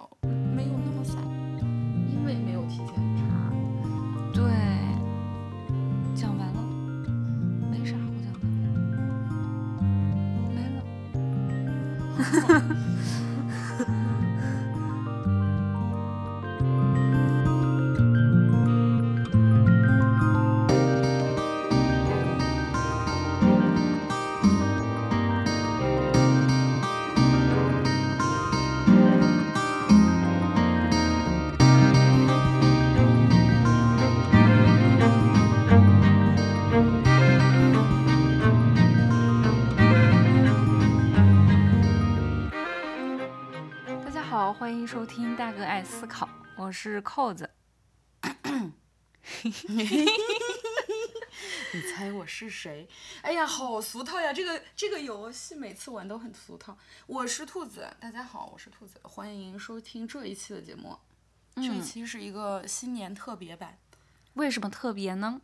来？大哥爱思考》，我是扣子。你猜我是谁？哎呀，好俗套呀！这个这个游戏每次玩都很俗套。我是兔子，大家好，我是兔子，欢迎收听这一期的节目。这一期是一个新年特别版。为什么特别呢？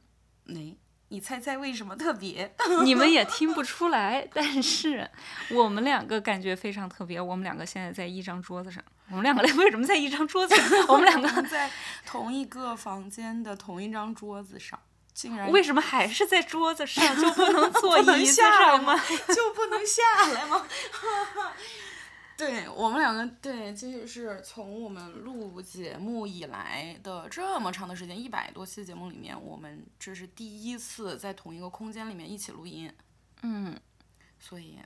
哎，你猜猜为什么特别？你们也听不出来，但是我们两个感觉非常特别。我们两个现在在一张桌子上，我们两个 为什么在一张桌子？我们两个 在同一个房间的同一张桌子上，竟然为什么还是在桌子上，就不能坐不能椅子下吗？就不能下来吗？对我们两个，对，这就是从我们录节目以来的这么长的时间，一百多期节目里面，我们这是第一次在同一个空间里面一起录音，嗯，所以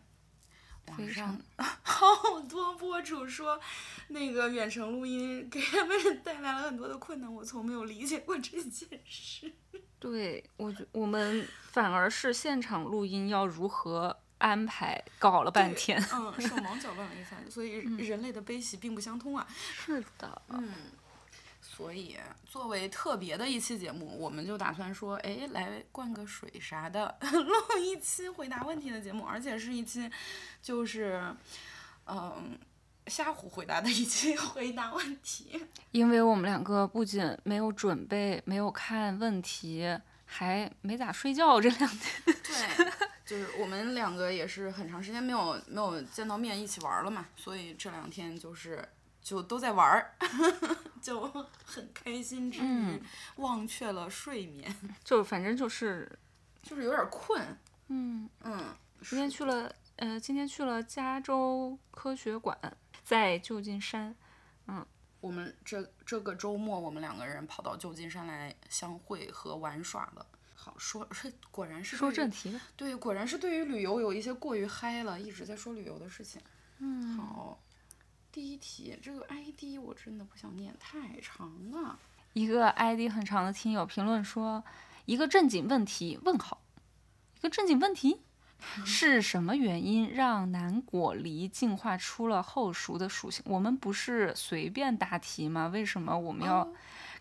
网非上 好多博主说，那个远程录音给他们带来了很多的困难，我从没有理解过这件事。对我觉我们反而是现场录音要如何安排，搞了半天。嗯，手忙脚乱了一番，所以人类的悲喜并不相通啊。是的，嗯，所以作为特别的一期节目，我们就打算说，哎，来灌个水啥的，录一期回答问题的节目，而且是一期就是，嗯。瞎胡回答的一期回答问题，因为我们两个不仅没有准备，没有看问题，还没咋睡觉。这两天，对，就是我们两个也是很长时间没有没有见到面一起玩了嘛，所以这两天就是就都在玩儿，就很开心之余、嗯忘却了睡眠，就反正就是，就是有点困，嗯，嗯，今天去了，呃，今天去了加州科学馆，在旧金山。嗯我们这这个周末，我们两个人跑到旧金山来相会和玩耍了。好说，是 果然是说正题吧。对，果然是对于旅游有一些过于嗨了，一直在说旅游的事情。嗯，好，第一题，这个 ID 我真的不想念，太长了。一个 ID 很长的听友评论说：“一个正经问题？问号，一个正经问题，是什么原因让南果梨进化出了后熟的属性？我们不是随便答题吗？为什么我们要哦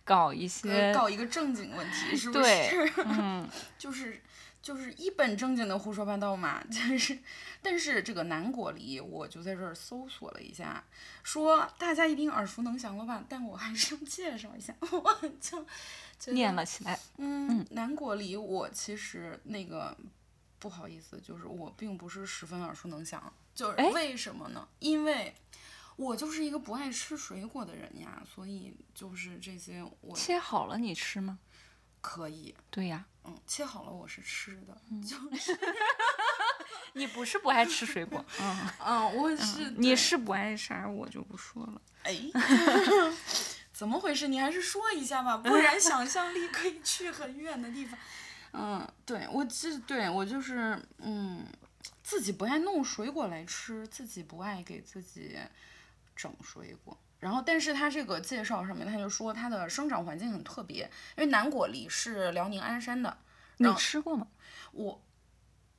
搞一些？呃搞一个正经问题，是不是？对，嗯，就是就是一本正经的胡说八道嘛，就是，但是这个南果梨，我就在这儿搜索了一下，说大家一定耳熟能详了吧？但我还是要介绍一下，我就念了起来。嗯，南果梨，我其实那个不好意思，就是我并不是十分耳熟能详，就是哎为什么呢？因为我就是一个不爱吃水果的人呀，所以就是这些我切好了你吃吗？可以，对呀，嗯，切好了我是吃的，嗯就是 你不是不爱吃水果，嗯，嗯，我是你是不爱啥我就不说了。哎，怎么回事？你还是说一下吧，不然想象力可以去很远的地方。嗯，对我这对我就是嗯，自己不爱弄水果来吃，自己不爱给自己整水果。然后，但是它这个介绍上面，他就说它的生长环境很特别，因为南果梨是辽宁鞍山的。你吃过吗？我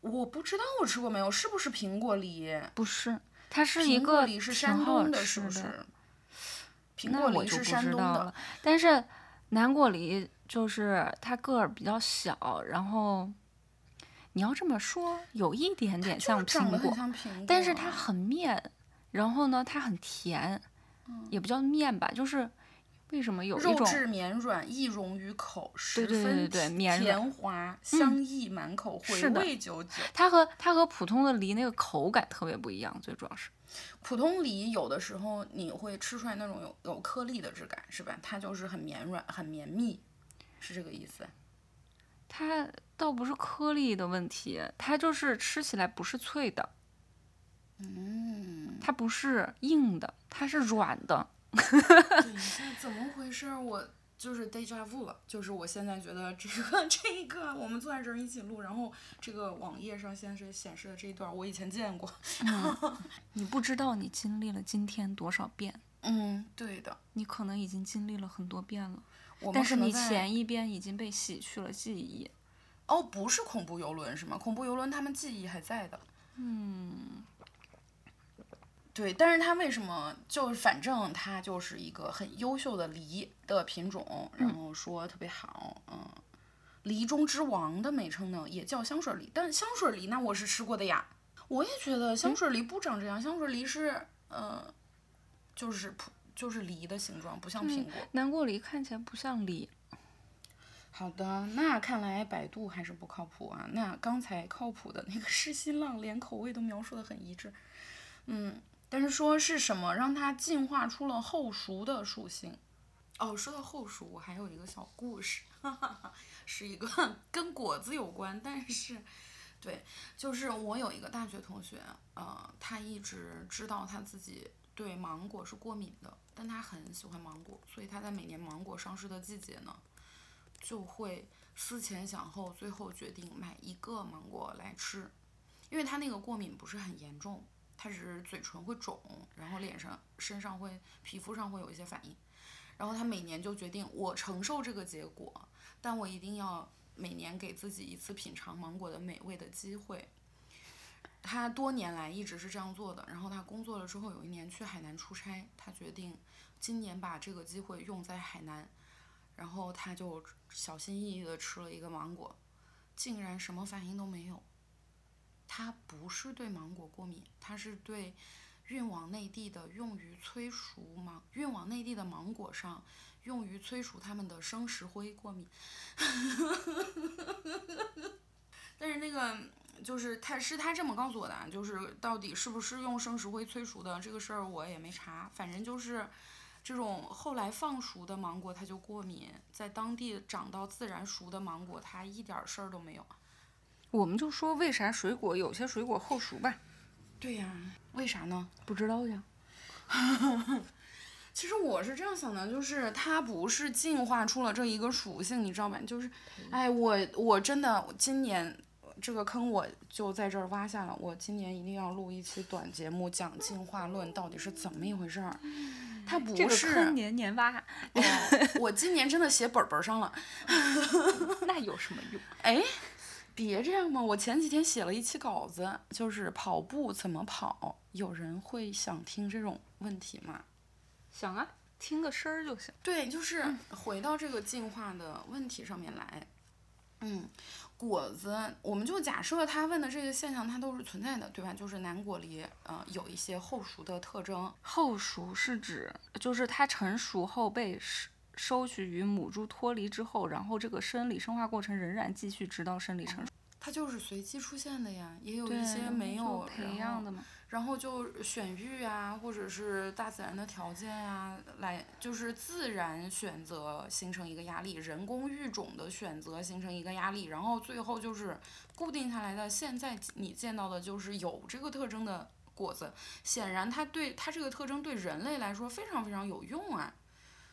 我不知道我吃过没有，是不是苹果梨？不是，它是一个山东的，是不是？苹果梨是山东的。但是南果梨就是它个儿比较小，然后你要这么说，有一点点像苹果，但是它很面，然后呢，它很甜，也不叫面吧，就是为什么有一种肉质绵软，易溶于口，十对对分甜绵软甜滑，香溢满口，回味久久。它和它和普通的梨那个口感特别不一样，最主要是。普通梨有的时候你会吃出来那种有有颗粒的质感，是吧？它就是很绵软、很绵密，是这个意思。它倒不是颗粒的问题，它就是吃起来不是脆的，嗯，它不是硬的，它是软的。等一下，怎么回事儿？我就是 deja vu 了，就是我现在觉得这个 这个我们坐在这儿一起录，然后这个网页上现在是显示的这一段，我以前见过。你不知道你经历了今天多少遍，嗯，对的。你可能已经经历了很多遍了，但是你前一遍已经被洗去了记忆。哦，不是恐怖游轮是吗？恐怖游轮他们记忆还在的。嗯，对，但是它为什么就是反正它就是一个很优秀的梨的品种，然后说特别好，嗯，梨中之王的美称呢，也叫香水梨，但香水梨那我是吃过的呀，我也觉得香水梨不长这样，香水梨是呃，就是普就是梨的形状，不像苹果。南国梨看起来不像梨，好的，那看来百度还是不靠谱啊。那刚才靠谱的那个 是新浪，连口味都描述的很一致。嗯，但是说是什么让它进化出了后熟的属性？哦，说到后熟，我还有一个小故事，哈哈哈，是一个 跟果子有关，但是，对，就是我有一个大学同学，呃，他一直知道他自己对芒果是过敏的，但他很喜欢芒果，所以他在每年芒果上市的季节呢，就会思前想后，最后决定买一个芒果来吃，因为他那个过敏不是很严重，他只是嘴唇会肿，然后脸上、身上会、皮肤上会有一些反应，然后他每年就决定我承受这个结果，但我一定要每年给自己一次品尝芒果的美味的机会。他多年来一直是这样做的，然后他工作了之后，有一年去海南出差，他决定今年把这个机会用在海南，然后他就小心翼翼地吃了一个芒果，竟然什么反应都没有。他不是对芒果过敏，他是对运往内地的用于催熟芒运往内地的芒果上用于催熟它们的生石灰过敏。但是那个就是他是他这么告诉我的，就是到底是不是用生石灰催熟的这个事儿我也没查，反正就是这种后来放熟的芒果它就过敏，在当地长到自然熟的芒果它一点事儿都没有。我们就说为啥水果有些水果后熟吧？对呀，为啥呢？不知道呀。其实我是这样想的，就是它不是进化出了这一个属性，你知道吧？就是，哎，我我真的我今年这个坑我就在这儿挖下了，我今年一定要录一期短节目，讲进化论到底是怎么一回事儿。它不这个年年挖，哦我今年真的写本本上了。那有什么用？哎，别这样嘛！我前几天写了一期稿子，就是跑步怎么跑，有人会想听这种问题吗？想啊，听个声儿就行。对，就是回到这个进化的问题上面来。嗯，果子，我们就假设他问的这个现象它都是存在的，对吧？就是南果梨，呃，有一些后熟的特征。后熟是指就是它成熟后被收收取与母猪脱离之后，然后这个生理生化过程仍然继续，直到生理成熟。它就是随机出现的呀，也有，一些没有培养的嘛。然后就选育啊，或者是大自然的条件呀、来就是自然选择形成一个压力，人工育种的选择形成一个压力，然后最后就是固定下来的。现在你见到的就是有这个特征的果子，显然它对它这个特征对人类来说非常非常有用啊。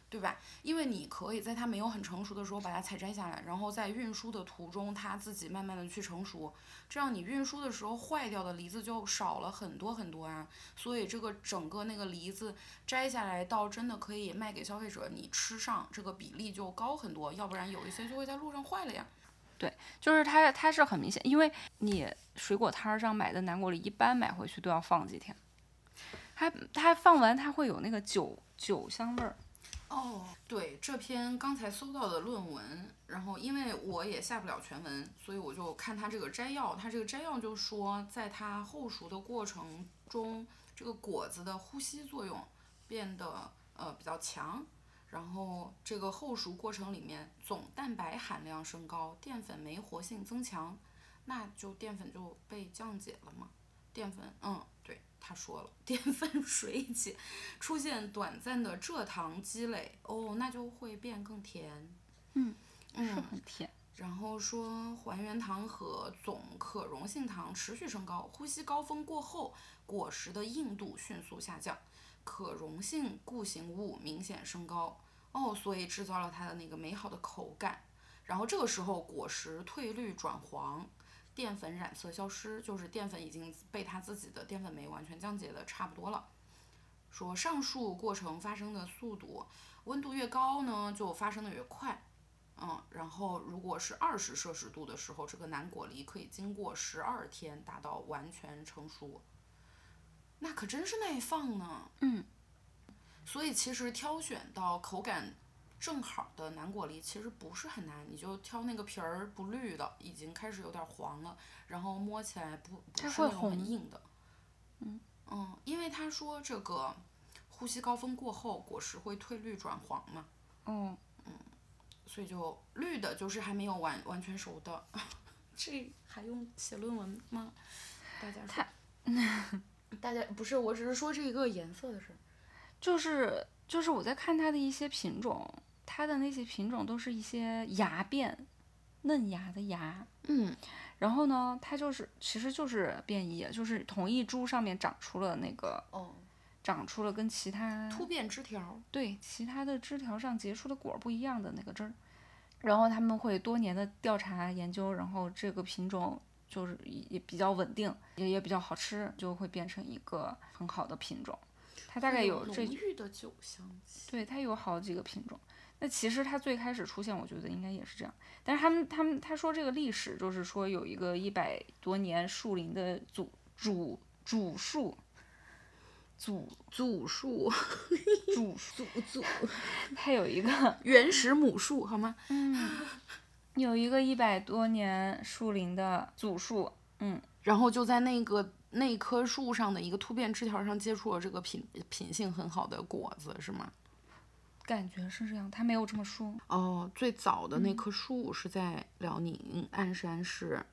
对吧？因为你可以在它没有很成熟的时候把它采摘下来，然后在运输的途中它自己慢慢的去成熟，这样你运输的时候坏掉的梨子就少了很多很多啊。所以这个整个那个梨子摘下来到真的可以卖给消费者，你吃上这个比例就高很多，要不然有一些就会在路上坏了呀。对就是它，它是很明显，因为你水果摊儿上买的南果梨，一般买回去都要放几天。它它放完它会有那个酒酒香味儿。哦，对，这篇刚才搜到的论文，然后因为我也下不了全文，所以我就看它这个摘要。它这个摘要就说，在它后熟的过程中，这个果子的呼吸作用变得呃比较强，然后这个后熟过程里面总蛋白含量升高，淀粉酶活性增强，那就淀粉就被降解了嘛。淀粉，嗯，他说了，淀粉水解，出现短暂的蔗糖积累，哦，那就会变更甜。嗯，是嗯，很甜。然后说还原糖和总可溶性糖持续升高，呼吸高峰过后，果实的硬度迅速下降，可溶性固形物明显升高。哦，所以制造了它的那个美好的口感。然后这个时候果实褪绿转黄，淀粉染色消失，就是淀粉已经被它自己的淀粉酶完全降解的差不多了。说上述过程发生的速度，温度越高呢，就发生的越快。嗯，然后如果是二十摄氏度的时候，这个南果梨可以经过十二天达到完全成熟，那可真是耐放呢。嗯，所以其实挑选到口感正好的南果梨其实不是很难，你就挑那个皮儿不绿的，已经开始有点黄了，然后摸起来不不是那种很硬的。嗯嗯，因为他说这个呼吸高峰过后，果实会褪绿转黄嘛。嗯嗯，所以就绿的就是还没有完完全熟的，这还用写论文吗？大家说，大家不是，我只是说这个颜色的事儿。就是就是我在看它的一些品种，它的那些品种都是一些芽变，嫩芽的芽。嗯然后呢，它就是其实就是变异，就是同一株上面长出了那个哦，长出了跟其他突变枝条。对其他的枝条上结出的果儿不一样的那个枝儿，然后他们会多年的调查研究，然后这个品种就是也比较稳定，也也比较好吃，就会变成一个很好的品种。它大概有浓这郁的酒香气。对，它有好几个品种。那其实它最开始出现，我觉得应该也是这样。但是他们他们他说这个历史就是说有一个一百多年树林的祖主主树，祖祖树，祖祖祖，它有一个 原始母树好吗？嗯，有一个一百多年树林的祖树，嗯，然后就在那个那棵树上的一个突变枝条上结出了这个品品性很好的果子，是吗？感觉是这样。他没有这么说。哦，最早的那棵树是在辽宁鞍山市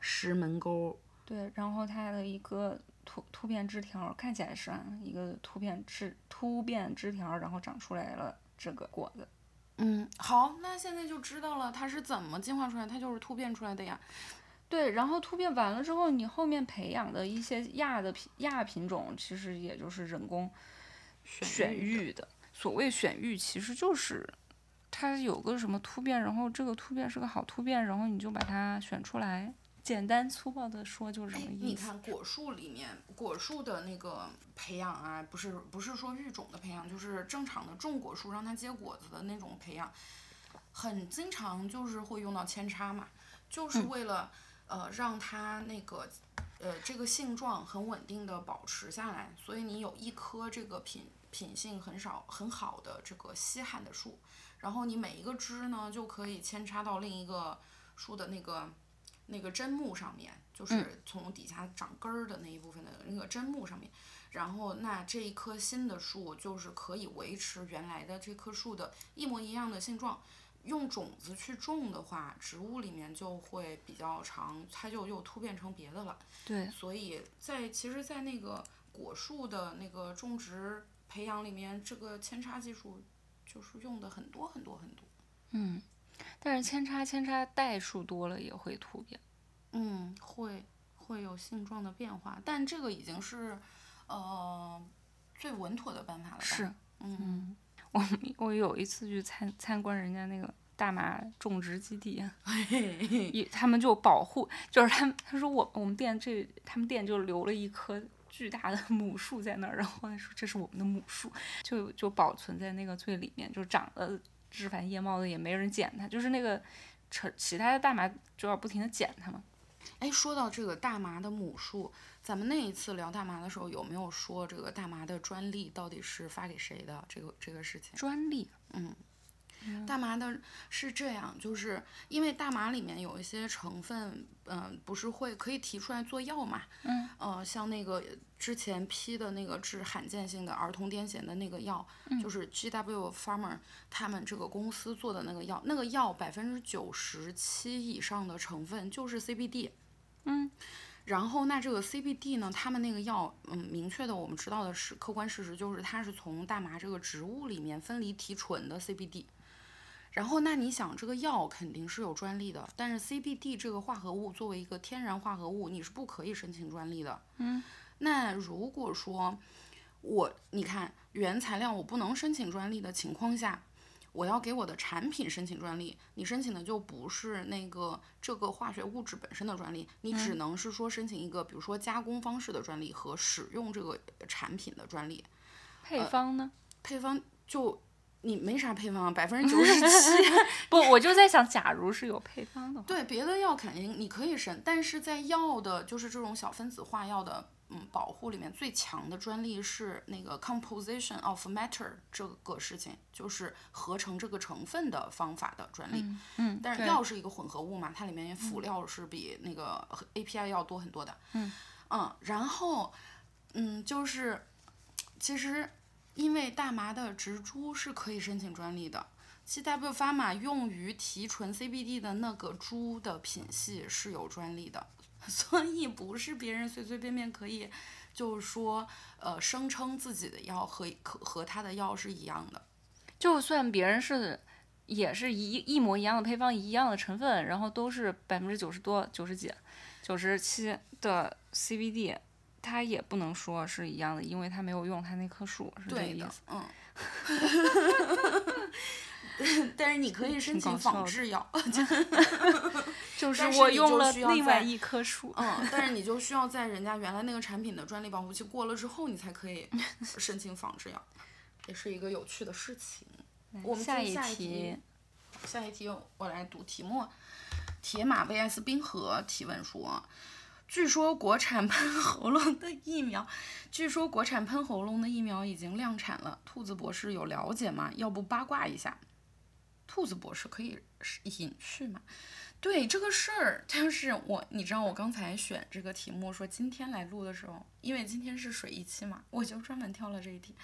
石门沟。对，然后它的一个突突变枝条看起来是啊一个突变枝突变枝条，然后长出来了这个果子。嗯，好，那现在就知道了它是怎么进化出来，它就是突变出来的呀。对，然后突变完了之后，你后面培养的一些亚的品亚品种，其实也就是人工选育育的。所谓选育，其实就是它有个什么突变，然后这个突变是个好突变，然后你就把它选出来。简单粗暴的说就是这哎么，意思。你看果树里面，果树的那个培养啊，不是不是说育种的培养，就是正常的种果树让它结果子的那种培养，很经常就是会用到扦插嘛，就是嗯为了、呃让它那个呃这个性状很稳定的保持下来，所以你有一棵这个品品性很少很好的这个稀罕的树，然后你每一个枝呢就可以扦插到另一个树的那个那个针木上面，就是从底下长根儿的那一部分的那个针木上面，然后那这一棵新的树就是可以维持原来的这棵树的一模一样的性状。用种子去种的话，植物里面就会比较长，它就又突变成别的了。对，所以在其实，在那个果树的那个种植培养里面，这个扦插技术就是用的很多很多很多。嗯，但是扦插扦插代数多了也会突变。嗯，会会有性状的变化，但这个已经是呃最稳妥的办法了吧？是，嗯，我我有一次去参参观人家那个大麻种植基地，也他们就保护，就是他们他说我我们店这他们店就留了一棵巨大的母树在那儿，然后他说这是我们的母树，就就保存在那个最里面，就长得枝繁叶茂的，也没人剪它，就是那个成其他的大麻就要不停的剪它嘛。哎，说到这个大麻的母树，咱们那一次聊大麻的时候，有没有说这个大麻的专利到底是发给谁的？这个这个事情？专利，嗯，大麻的是这样，就是因为大麻里面有一些成分，嗯、不是会可以提出来做药嘛？嗯，呃，像那个之前批的那个治罕见性的儿童癫痫的那个药，就是 GW Pharma 他们这个公司做的那个药，那个药百分之九十七以上的成分就是 CBD。嗯。然后，那这个 CBD 呢？他们那个药，嗯，明确的我们知道的是，客观事实就是它是从大麻这个植物里面分离提纯的 CBD。然后，那你想，这个药肯定是有专利的，但是 CBD 这个化合物作为一个天然化合物，你是不可以申请专利的。嗯。那如果说我，你看原材料我不能申请专利的情况下，我要给我的产品申请专利，你申请的就不是那个这个化学物质本身的专利，你只能是说申请一个，比如说加工方式的专利和使用这个产品的专利。配方呢？配方就你没啥配方，百分之九十七。不，我就在想，假如是有配方的话，对，别的药肯定你可以申，但是在药的，就是这种小分子化药的，嗯，保护里面最强的专利是那个 composition of matter 这个事情，就是合成这个成分的方法的专利。嗯，但是药是一个混合物嘛，它里面辅料是比那个 API 要多很多的。嗯然后嗯，就是其实因为大麻的植株是可以申请专利的。GW Pharma 用于提纯 CBD 的那个株的品系是有专利的，所以不是别人随随便便可以，就是说，呃，声称自己的药和和和他的药是一样的。就算别人是也是一一模一样的配方，一样的成分，然后都是百分之九十多、九十几、九十七的 CBD，它也不能说是一样的，因为它没有用它那棵树，是这个对的意思。，嗯。但是你可以申请仿制药 就是我用了另外一棵树。嗯，但是你就需要在人家原来那个产品的专利保护期过了之后，你才可以申请仿制药，也是一个有趣的事情。我们下一题，下一题我来读题目。铁马 VS 冰河提问说，据说国产喷喉咙的疫苗，据说国产喷喉咙的疫苗已经量产了，兔子博士有了解吗？要不八卦一下？兔子博士可以隐去吗？对这个事儿，就是我，你知道我刚才选这个题目说今天来录的时候，因为今天是水一期嘛，我就专门挑了这一题。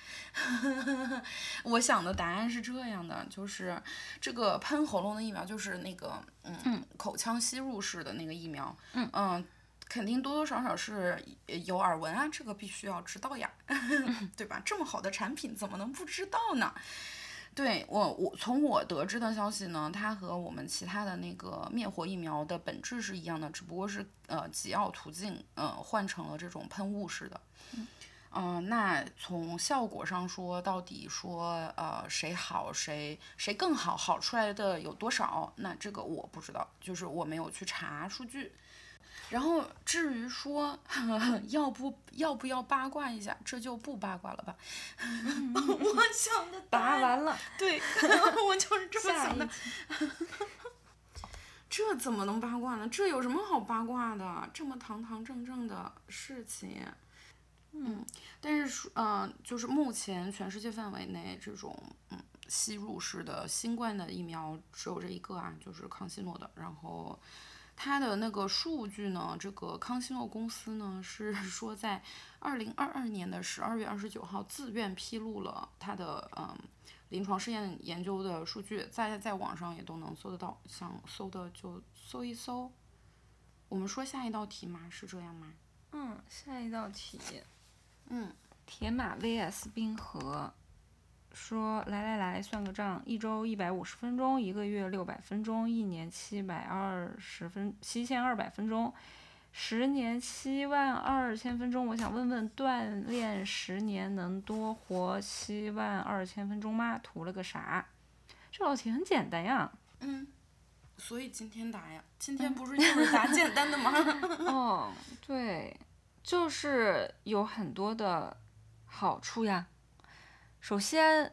我想的答案是这样的，就是这个喷喉咙的疫苗，就是那个嗯口腔吸入式的那个疫苗，嗯肯定多多少少是有耳闻啊，这个必须要知道呀，对吧？这么好的产品怎么能不知道呢？对我，我从我得知的消息呢，它和我们其他的那个灭活疫苗的本质是一样的，只不过是呃给药途径呃换成了这种喷雾式的。嗯、那从效果上说，到底说呃谁好谁谁更好，好出来的有多少？那这个我不知道，就是我没有去查数据。然后至于说 要不要不要八卦一下，这就不八卦了吧。我想的答完了，对，我就是这么想的。这怎么能八卦呢？这有什么好八卦的？这么堂堂正正的事情。嗯，但是说，嗯、就是目前全世界范围内这种嗯吸入式的新冠的疫苗只有这一个啊，就是康希诺的。然后它的那个数据呢，这个康希诺公司呢是 说在二零二二年的十二月二十九号自愿披露了它的嗯临床试验研究的数据，在在网上也都能搜得到，想搜的就搜一搜。我们说下一道题吗？是这样吗？嗯，下一道题，嗯，铁马 VS 冰河说：“来来来，算个账，一周一百五十分钟，一个月六百分钟，一年七百二十分七千二百分钟，十年七万二千分钟。我想问问，锻炼十年能多活七万二千分钟吗？图了个啥？这道题很简单呀。嗯，所以今天答呀，今天不是就是答简单的吗？哦，对，就是有很多的好处呀。首先，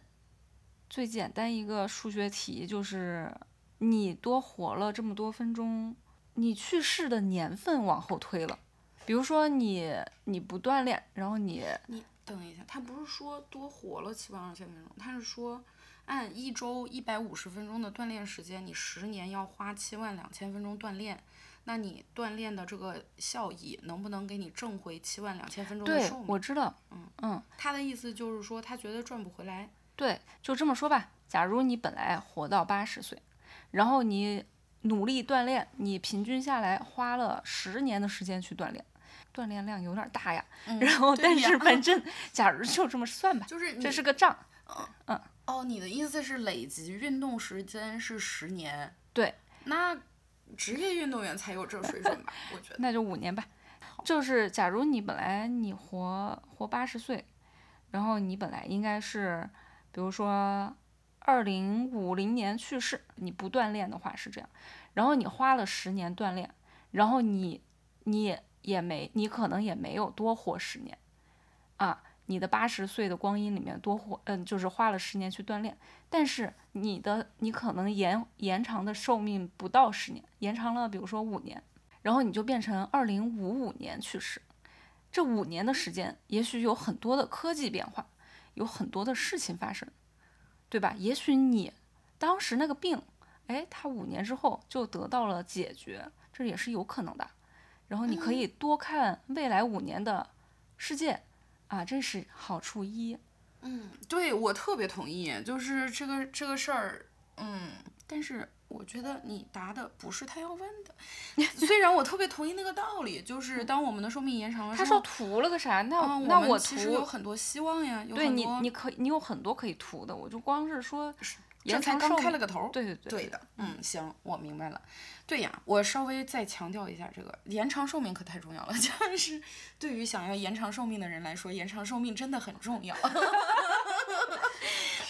最简单一个数学题就是，你多活了这么多分钟，你去世的年份往后推了。比如说你你不锻炼，然后你你等一下，他不是说多活了七万二千分钟，他是说按一周一百五十分钟的锻炼时间，你十年要花七万两千分钟锻炼，那你锻炼的这个效益能不能给你挣回七万两千分钟的对寿命？我知道，嗯嗯，他的意思就是说，他觉得赚不回来。对，就这么说吧。假如你本来活到八十岁，然后你努力锻炼，你平均下来花了十年的时间去锻炼，锻炼量有点大呀。嗯然后，但是反 正，假如就这么算吧，就是你这是个账。嗯嗯哦，你的意思是累积运动时间是十年？对，那职业运动员才有这水准吧？我觉得。那就五年吧。就是假如你本来你活活八十岁，然后你本来应该是，比如说二零五零年去世，你不锻炼的话是这样，然后你花了十年锻炼，然后你你也也没你可能也没有多活十年，啊，你的八十岁的光阴里面多活，嗯，就是花了十年去锻炼，但是你的你可能延延长的寿命不到十年，延长了比如说五年。然后你就变成二零五五年去世，这五年的时间，也许有很多的科技变化，有很多的事情发生，对吧？也许你当时那个病，哎，它五年之后就得到了解决，这也是有可能的。然后你可以多看未来五年的世界，啊，这是好处一。嗯，对我特别同意，就是这个这个事儿，嗯，但是我觉得你答的不是他要问的。虽然我特别同意那个道理，就是当我们的寿命延长了之他，说图了个啥？那、嗯，那我其实有，很多希望呀，有对你你可以你有很多可以图的，我就光是说这才刚延长寿命开了个头。对对对对的，嗯，行，我明白了。对呀，我稍微再强调一下，这个延长寿命可太重要了。就是对于想要延长寿命的人来说，延长寿命真的很重要。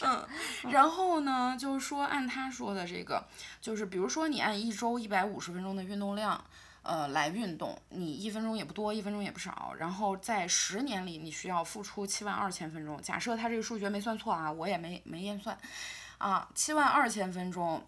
嗯，然后呢，就是说按他说的这个，就是比如说你按一周一百五十分钟的运动量。呃，来运动，你一分钟也不多，一分钟也不少，然后在十年里你需要付出七万二千分钟。假设他这个数学没算错啊，我也没没验算，啊，七万二千分钟，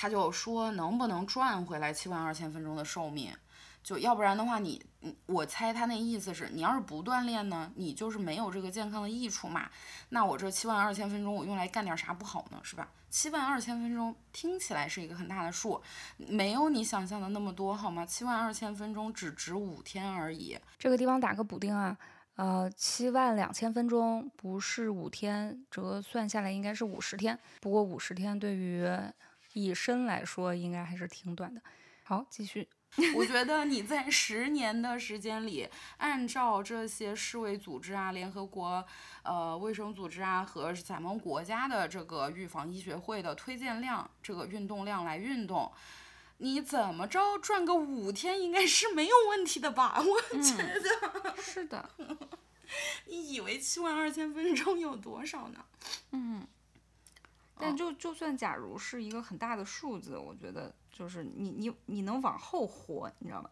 他就说能不能赚回来七万二千分钟的寿命？就要不然的话你，你我猜他那意思是你要是不锻炼呢，你就是没有这个健康的益处嘛。那我这七万二千分钟我用来干点啥不好呢？是吧？七万二千分钟听起来是一个很大的数，没有你想象的那么多好吗？七万二千分钟只值五天而已。这个地方打个补丁啊，呃，七万两千分钟不是五天，折算下来应该是五十天。不过五十天对于一生来说，应该还是挺短的。好，继续。我觉得你在十年的时间里，按照这些世卫组织啊、联合国呃卫生组织啊和咱们国家的这个预防医学会的推荐量，这个运动量来运动，你怎么着转个五天应该是没有问题的吧？我觉得，是的，你以为七万二千分钟有多少呢？嗯。但就就算假如是一个很大的数字，我觉得就是你你你能往后活，你知道吗？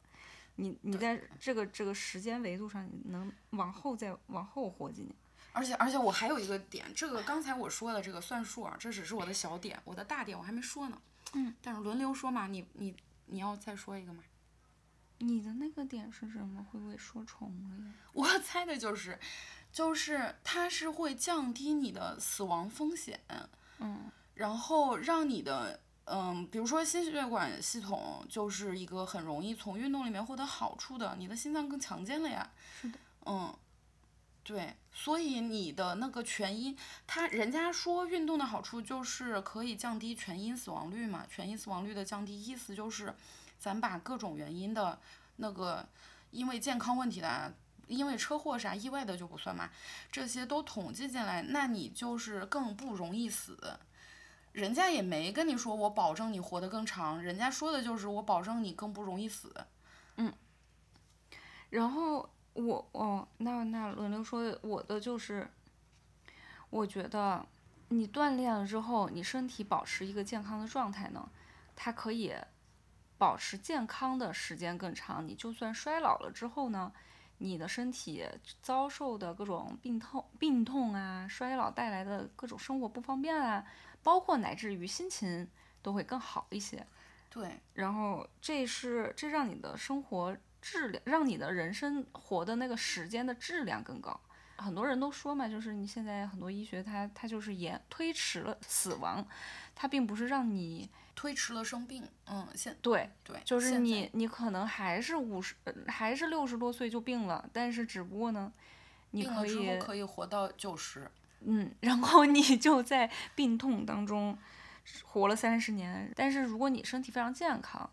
你你在这个这个时间维度上，你能往后再往后活几年。而且而且我还有一个点，这个刚才我说的这个算数啊，这只是我的小点，我的大点我还没说呢。嗯。但是轮流说嘛，你你你要再说一个嘛？你的那个点是什么？会不会说重了呀？我猜的就是，就是它是会降低你的死亡风险，嗯然后让你的嗯，比如说心血管系统就是一个很容易从运动里面获得好处的，你的心脏更强健了呀。是的。嗯，对，所以你的那个全因，他人家说运动的好处就是可以降低全因死亡率嘛，全因死亡率的降低，意思就是咱把各种原因的那个因为健康问题的啊。因为车祸啥意外的就不算嘛，这些都统计进来，那你就是更不容易死。人家也没跟你说我保证你活得更长，人家说的就是我保证你更不容易死。嗯然后我哦，那那轮流说，我的就是，我觉得你锻炼了之后，你身体保持一个健康的状态呢，它可以保持健康的时间更长。你就算衰老了之后呢，你的身体遭受的各种病痛、病痛啊，衰老带来的各种生活不方便啊，包括乃至于心情都会更好一些。对，然后这是这让你的生活质量，让你的人生活的那个时间的质量更高。很多人都说嘛，就是你现在很多医学它它就是延推迟了死亡，它并不是让你推迟了生病。嗯，现对对，就是你你可能还是五十呃还是六十多岁就病了，但是只不过呢，你可以后可以活到九十。嗯，然后你就在病痛当中活了三十年。但是如果你身体非常健康，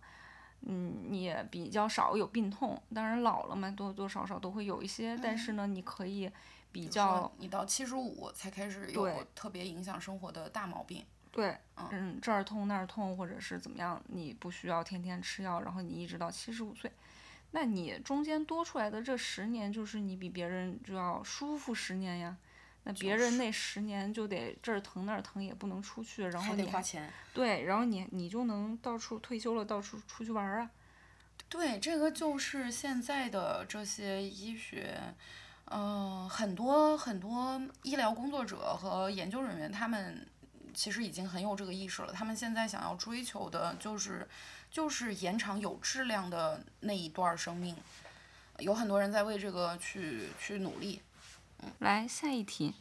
嗯，你也比较少有病痛。当然老了嘛，多多少少都会有一些，但是呢，你可以比比较说你到七十五才开始有特别影响生活的大毛病。对，嗯嗯，这儿痛那儿痛，或者是怎么样，你不需要天天吃药，然后你一直到七十五岁。那你中间多出来的这十年，就是你比别人就要舒服十年呀。那别人那十年就得这儿疼那儿疼，也不能出去，然后还得花钱。对，然后你你就能到处退休了，到处出去玩儿啊。对，这个就是现在的这些医学，嗯、很多很多医疗工作者和研究人员，他们其实已经很有这个意识了。他们现在想要追求的就是，就是延长有质量的那一段儿生命。有很多人在为这个去去努力。嗯来下一题，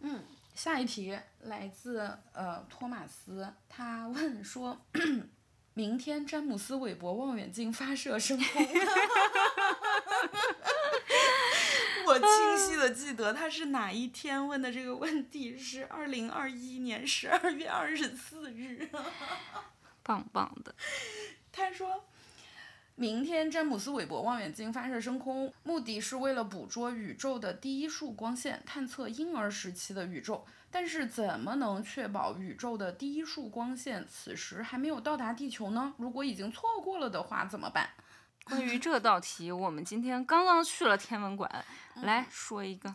嗯，下一题来自呃托马斯，他问说，明天詹姆斯韦伯望远镜发射升空。我清晰的记得他是哪一天问的这个问题，是二零二一年十二月二十四日。棒棒的。他说，明天詹姆斯韦伯望远镜发射升空，目的是为了捕捉宇宙的第一束光线，探测婴儿时期的宇宙。但是，怎么能确保宇宙的第一束光线此时还没有到达地球呢？如果已经错过了的话，怎么办？关于这道题，我们今天刚刚去了天文馆，来说一个。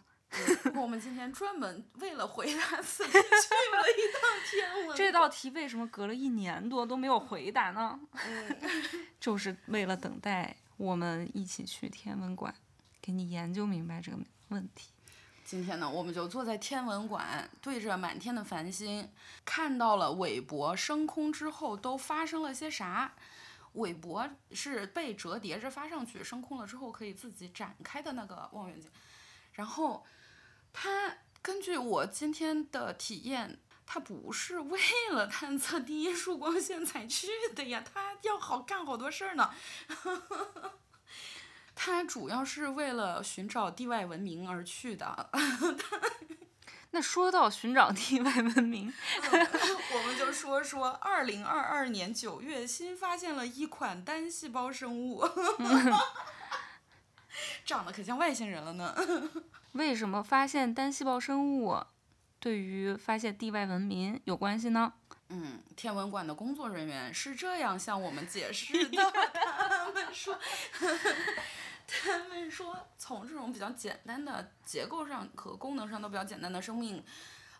我们今天专门为了回答此题去了一趟天文。这道题为什么隔了一年多都没有回答呢？就是为了等待我们一起去天文馆，给你研究明白这个问题。今天呢，我们就坐在天文馆，对着满天的繁星，看到了韦伯升空之后都发生了些啥。韦伯是被折叠着发上去，升空了之后可以自己展开的那个望远镜。然后，他根据我今天的体验，他不是为了探测第一束光线才去的呀，他要好干好多事儿呢。他主要是为了寻找地外文明而去的。那说到寻找地外文明，我们就说说，二零二二年九月新发现了一款单细胞生物 长得可像外星人了呢。为什么发现单细胞生物对于发现地外文明有关系呢？嗯，天文馆的工作人员是这样向我们解释的，他们说，他们说，从这种比较简单的结构上和功能上都比较简单的生命。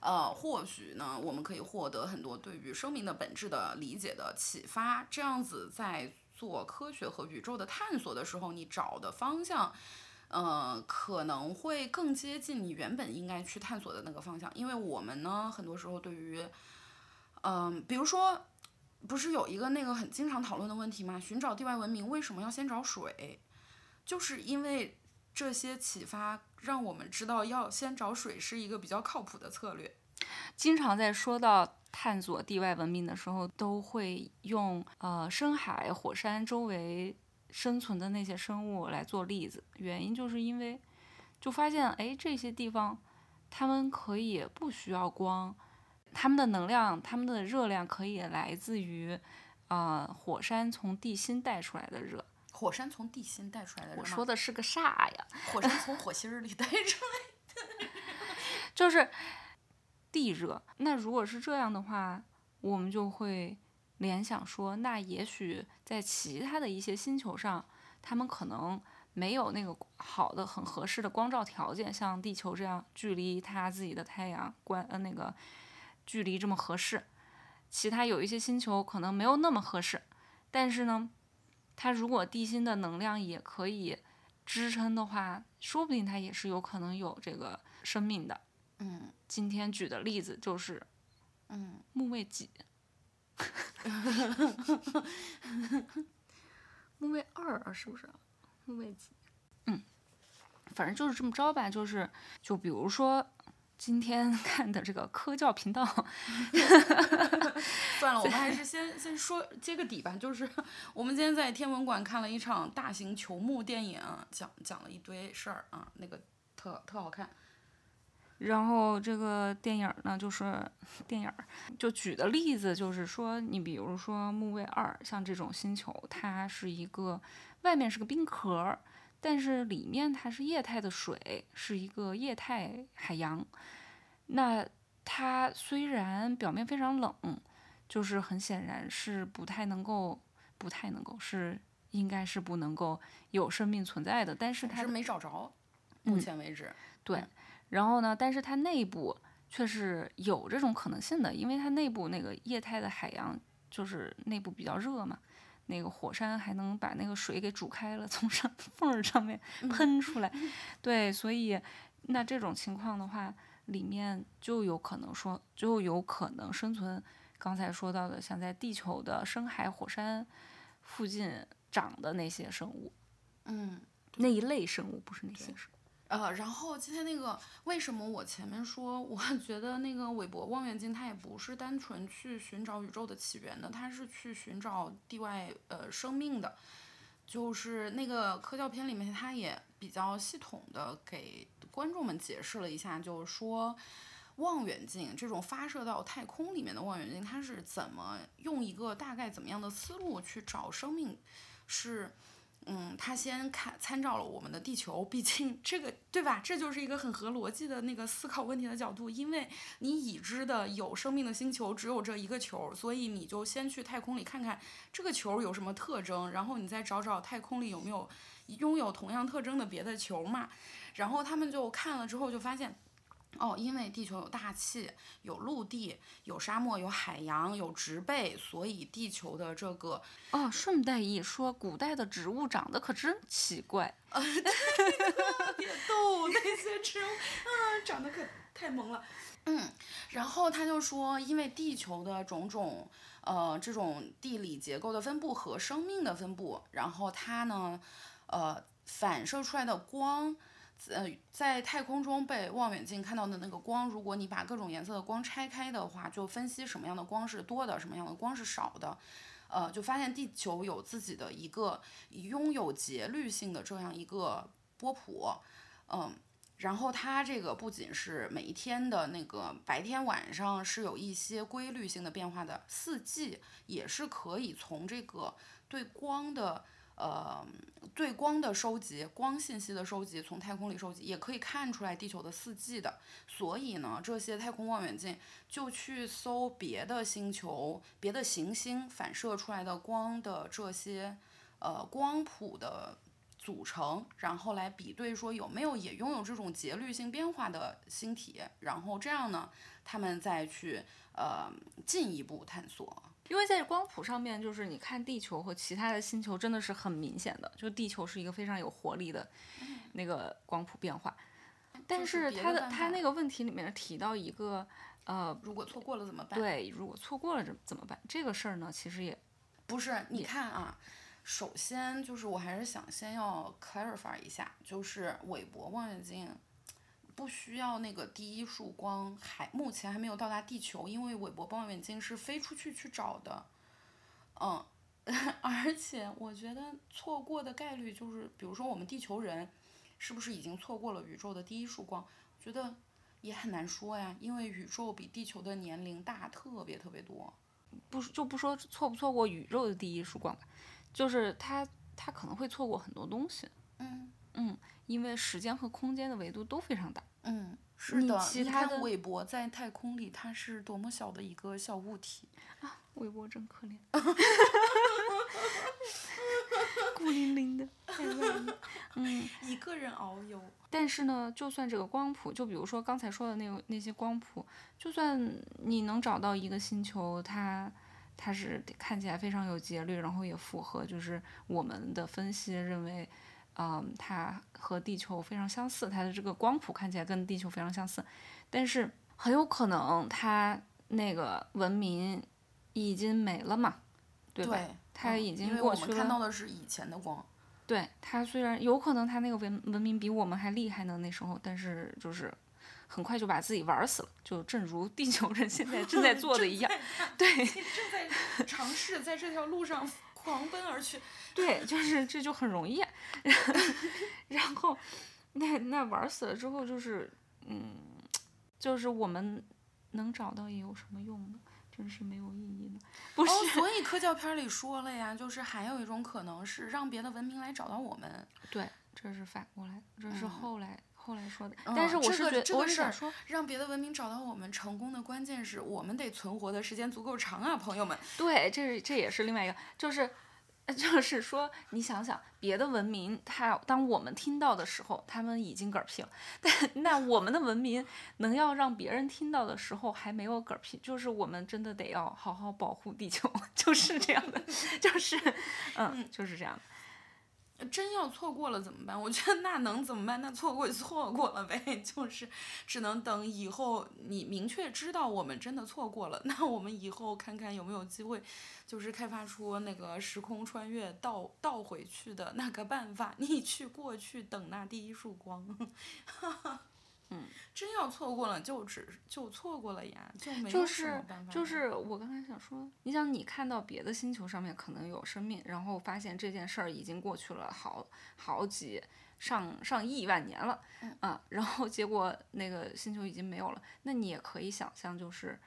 呃，或许呢，我们可以获得很多对于生命的本质的理解的启发。这样子，在做科学和宇宙的探索的时候，你找的方向，呃，可能会更接近你原本应该去探索的那个方向。因为我们呢，很多时候对于，嗯、比如说，不是有一个那个很经常讨论的问题吗？寻找地外文明为什么要先找水？就是因为这些启发让我们知道要先找水是一个比较靠谱的策略。经常在说到探索地外文明的时候，都会用呃深海、火山周围生存的那些生物来做例子。原因就是因为就发现，哎，这些地方它们可以不需要光，它们的能量、它们的热量可以来自于呃火山从地心带出来的热。火山从地心带出来的我说的是个啥呀？火山从火星儿里带出来的。就是地热。那如果是这样的话，我们就会联想说，那也许在其他的一些星球上，他们可能没有那个好的、很合适的光照条件，像地球这样距离它自己的太阳关呃那个距离这么合适。其他有一些星球可能没有那么合适，但是呢，它如果地心的能量也可以支撑的话，说不定它也是有可能有这个生命的。嗯今天举的例子就是嗯，木卫几，木卫二是不是？木卫几？嗯，反正就是这么着吧。就是就比如说今天 看的这个科教频道，算了，我们还是先先说接个底吧。就是 我们今天在天文馆看了一场大型球幕电影，讲讲了一堆事儿啊，那个特特好看。然后这个电影呢，就是电影就举的例子就是说，你比如说木卫二，像这种星球，它是一个外面是个冰壳，但是里面它是液态的水，是一个液态海洋。那它虽然表面非常冷，就是很显然是不太能够，不太能够是应该是不能够有生命存在的，但是它是没找着，目前为止，对。然后呢？但是它内部却是有这种可能性的，因为它内部那个液态的海洋就是内部比较热嘛，那个火山还能把那个水给煮开了，从上缝儿上面喷出来。对，所以那这种情况的话，里面就有可能说，就有可能生存刚才说到的，像在地球的深海火山附近长的那些生物，嗯，那一类生物不是那些生物。呃，然后今天那个为什么我前面说，我 觉得那个韦伯望远镜它也不是单纯去寻找宇宙的起源的，它是去寻找地外呃生命的，就是那个科教片里面，它也比较系统的给观众们解释了一下，就是说望远镜这种发射到太空里面的望远镜，它是怎么用一个大概怎么样的思路去找生命，是。嗯，他先看参照了我们的地球，毕竟这个对吧？这就是一个很合逻辑的那个思考问题的角度。因为你已知的有生命的星球只有这一个球，所以你就先去太空里看看这个球有什么特征，然后你再找找太空里有没有拥有同样特征的别的球嘛。然后他们就看了之后就发现。哦，因为地球有大气，有陆地，有沙漠，有海洋，有植被，所以地球的这个哦，顺带一说，古代的植物长得可真奇怪，特别逗，那些植物啊，长得可太萌了。嗯，然后他就说，因为地球的种种呃这种地理结构的分布和生命的分布，然后它呢，呃，反射出来的光。呃，在太空中被望远镜看到的那个光，如果你把各种颜色的光拆开的话，就分析什么样的光是多的，什么样的光是少的，呃，就发现地球有自己的一个拥有节律性的这样一个波谱，嗯，然后它这个不仅是每一天的那个白天晚上是有一些规律性的变化的，四季也是可以从这个对光的。呃，对光的收集，光信息的收集，从太空里收集，也可以看出来地球的四季的。所以呢，这些太空望远镜就去搜别的星球、别的行星反射出来的光的这些呃光谱的组成，然后来比对说有没有也拥有这种节律性变化的星体，然后这样呢，他们再去呃进一步探索。因为在光谱上面，就是你看地球和其他的星球，真的是很明显的，就地球是一个非常有活力的那个光谱变化。但是他的他那个问题里面提到一个，呃，如果错过了怎么办？对，如果错过了怎怎么办？这个事儿呢，其实也不是。你看啊，首先就是我还是想先要 clarify 一下，就是韦伯望远镜。不需要那个第一束光，还目前还没有到达地球，因为韦伯望远镜是飞出去去找的，嗯，而且我觉得错过的概率就是，比如说我们地球人，是不是已经错过了宇宙的第一束光？觉得也很难说呀，因为宇宙比地球的年龄大特别特别多，不就不说错不错过宇宙的第一束光，就是它它可能会错过很多东西，嗯嗯，因为时间和空间的维度都非常大。嗯，是的。其他的韦伯在太空里，它是多么小的一个小物体啊！韦伯真可怜，孤零零的，太冷了。嗯，一个人遨游。但是呢，就算这个光谱，就比如说刚才说的那个那些光谱，就算你能找到一个星球，它它是看起来非常有节律，然后也符合就是我们的分析认为。嗯，它和地球非常相似，它的这个光谱看起来跟地球非常相似，但是很有可能它那个文明已经没了嘛，对吧？对，它已经嗯因为我过去了。们看到的是以前的光。对它虽然有可能它那个文文明比我们还厉害呢，那时候，但是就是很快就把自己玩死了，就正如地球人现在正在做的一样。对正在 尝试在这条路上狂奔而去。对，就是这就很容易、啊。然后那那玩死了之后，就是嗯，就是我们能找到也有什么用呢？真是没有意义呢。不是，哦，所以科教片里说了呀，就是还有一种可能是让别的文明来找到我们。对，这是反过来，这是后来、后来说的。嗯但是我是觉得，这个事儿我是想说，让别的文明找到我们成功的关键是我们得存活的时间足够长啊，朋友们。对，这是这也是另外一个，就是。呃就是说，你想想，别的文明，它当我们听到的时候，他们已经嗝屁了。但那我们的文明能要让别人听到的时候，还没有嗝屁，就是我们真的得要好好保护地球，就是这样的，就是，嗯，就是这样的。真要错过了怎么办？我觉得那能怎么办？那错过就错过了呗，就是只能等以后你明确知道我们真的错过了，那我们以后看看有没有机会，就是开发出那个时空穿越倒倒回去的那个办法，你去过去等那第一束光。嗯，真要错过了就只就错过了呀，就没有什就是么办法了。就是我刚才想说，你想你看到别的星球上面可能有生命，然后发现这件事儿已经过去了好好几上上亿万年了，嗯啊，然后结果那个星球已经没有了，那你也可以想象，就是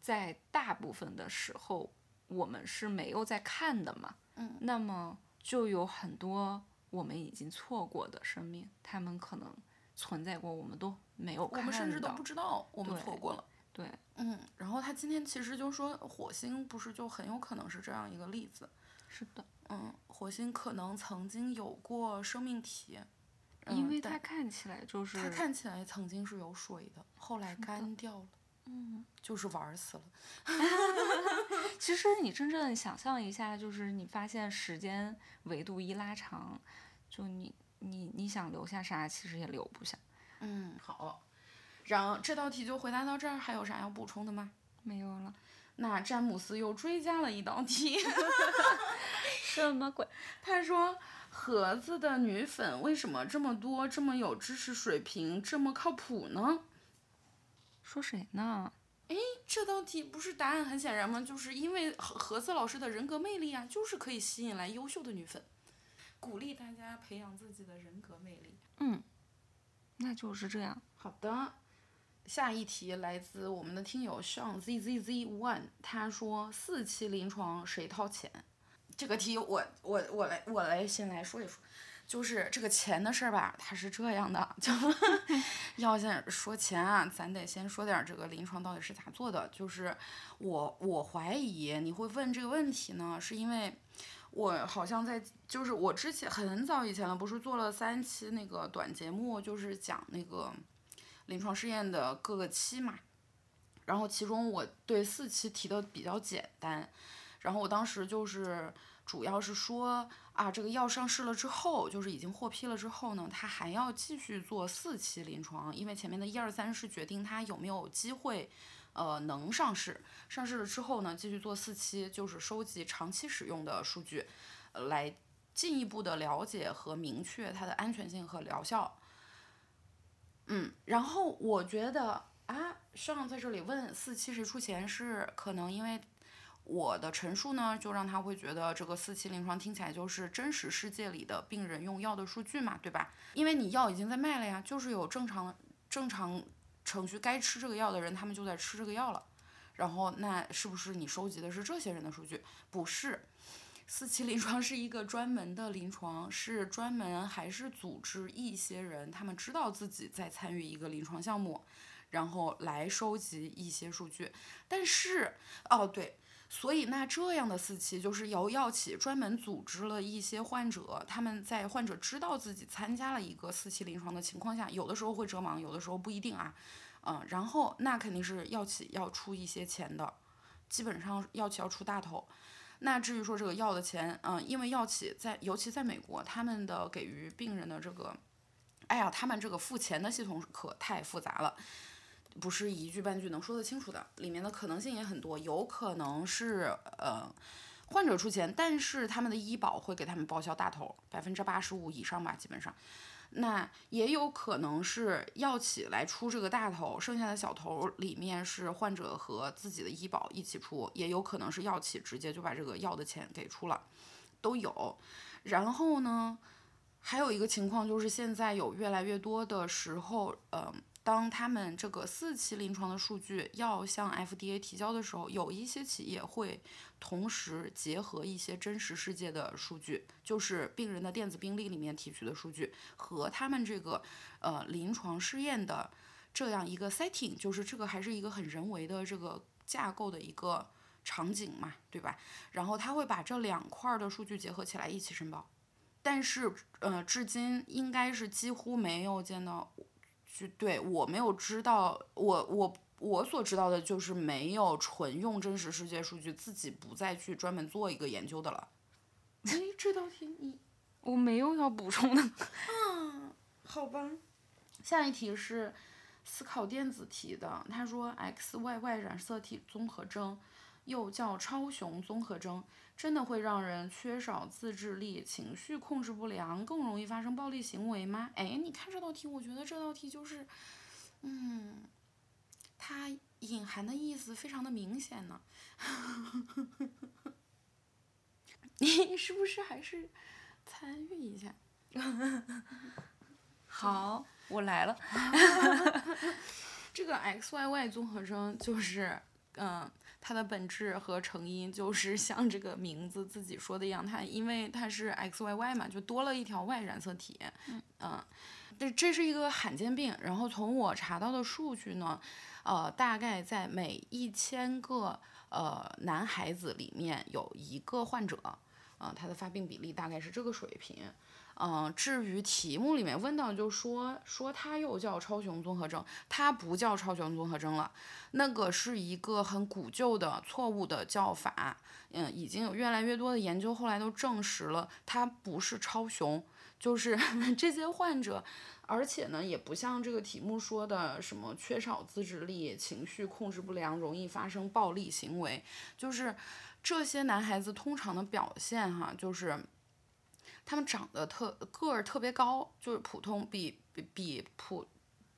在大部分的时候我们是没有在看的嘛，嗯，那么就有很多我们已经错过的生命，他们可能存在过，我们都没有我看到，们甚至都不知道我们对错过了。对。嗯，然后他今天其实就说火星不是就很有可能是这样一个例子。是的，嗯，火星可能曾经有过生命体，因为它看起来就是它看起来曾经是有水的，后来干掉了，嗯，就是玩死了。其实你真正想象一下，就是你发现时间维度一拉长，就你你你想留下啥，其实也留不下。嗯，好，然后这道题就回答到这儿，还有啥要补充的吗？没有了，那詹姆斯又追加了一道题，什么鬼？他说盒子的女粉为什么这么多，这么有知识水平，这么靠谱呢？说谁呢？这道题不是答案很显然吗？就是因为盒盒子老师的人格魅力啊，就是可以吸引来优秀的女粉，鼓励大家培养自己的人格魅力。嗯，那就是这样。好的，下一题来自我们的听友上 z z z one，他说四期临床谁掏钱？这个题我我我来我来先来说一说，就是这个钱的事儿吧，它是这样的，就 要先说钱啊，咱得先说点儿这个临床到底是咋做的。就是我我怀疑你会问这个问题呢，是因为。我好像在，就是我之前很早以前了，不是做了三期那个短节目，就是讲那个临床试验的各个期嘛。然后其中我对四期提的比较简单，然后我当时就是主要是说啊，这个药上市了之后，就是已经获批了之后呢，它还要继续做四期临床，因为前面的一二三是决定它有没有机会。呃，能上市，上市了之后呢，继续做四期，就是收集长期使用的数据，来进一步的了解和明确它的安全性和疗效。嗯，然后我觉得啊，上在这里问四期谁出钱是可能因为我的陈述呢，就让他会觉得这个四期临床听起来就是真实世界里的病人用药的数据嘛，对吧？因为你药已经在卖了呀，就是有正常正常程序该吃这个药的人，他们就在吃这个药了。然后那是不是你收集的是这些人的数据？不是，四期临床是一个专门的临床，是专门还是组织一些人，他们知道自己在参与一个临床项目，然后来收集一些数据。但是哦对，所以那这样的四期就是由药企专门组织了一些患者，他们在患者知道自己参加了一个四期临床的情况下，有的时候会折盲，有的时候不一定啊。嗯，然后那肯定是药企要出一些钱的，基本上药企要出大头。那至于说这个药的钱，嗯，因为药企在，尤其在美国，他们的给予病人的这个，哎呀，他们这个付钱的系统可太复杂了。不是一句半句能说得清楚的，里面的可能性也很多，有可能是呃患者出钱，但是他们的医保会给他们报销大头，百分之八十五以上吧，基本上。那也有可能是药企来出这个大头，剩下的小头里面是患者和自己的医保一起出，也有可能是药企直接就把这个药的钱给出了，都有。然后呢，还有一个情况就是现在有越来越多的时候，呃，当他们这个四期临床的数据要向 FDA 提交的时候，有一些企业会同时结合一些真实世界的数据，就是病人的电子病历里面提取的数据和他们这个呃临床试验的这样一个 setting，就是这个还是一个很人为的这个架构的一个场景嘛，对吧？然后他会把这两块儿的数据结合起来一起申报，但是呃，至今应该是几乎没有见到。就对我没有知道，我我我所知道的就是没有纯用真实世界数据，自己不再去专门做一个研究的了。哎，这道题你我没有要补充的。嗯，好吧。下一题是思考电子题的，他说 X Y Y 染色体综合征。又叫超雄综合征，真的会让人缺少自制力、情绪控制不良，更容易发生暴力行为吗？哎，你看这道题，我觉得这道题就是，嗯，它隐含的意思非常的明显呢。你是不是还是参与一下？好，我来了。这个 X Y Y 综合征就是，嗯。它的本质和成因就是像这个名字自己说的一样，它因为它是 X Y Y 嘛，就多了一条 Y 染色体。嗯，这这是一个罕见病。然后从我查到的数据呢，呃，大概在每一千个呃男孩子里面有一个患者，啊，他的发病比例大概是这个水平。嗯，至于题目里面问到，就说说它又叫超雄综合征，它不叫超雄综合征了，那个是一个很古旧的错误的叫法。嗯，已经有越来越多的研究后来都证实了，它不是超雄，就是 这些患者，而且呢，也不像这个题目说的什么缺少自制力、情绪控制不良、容易发生暴力行为，就是这些男孩子通常的表现哈，就是。他们长得特个儿特别高，就是普通比比比普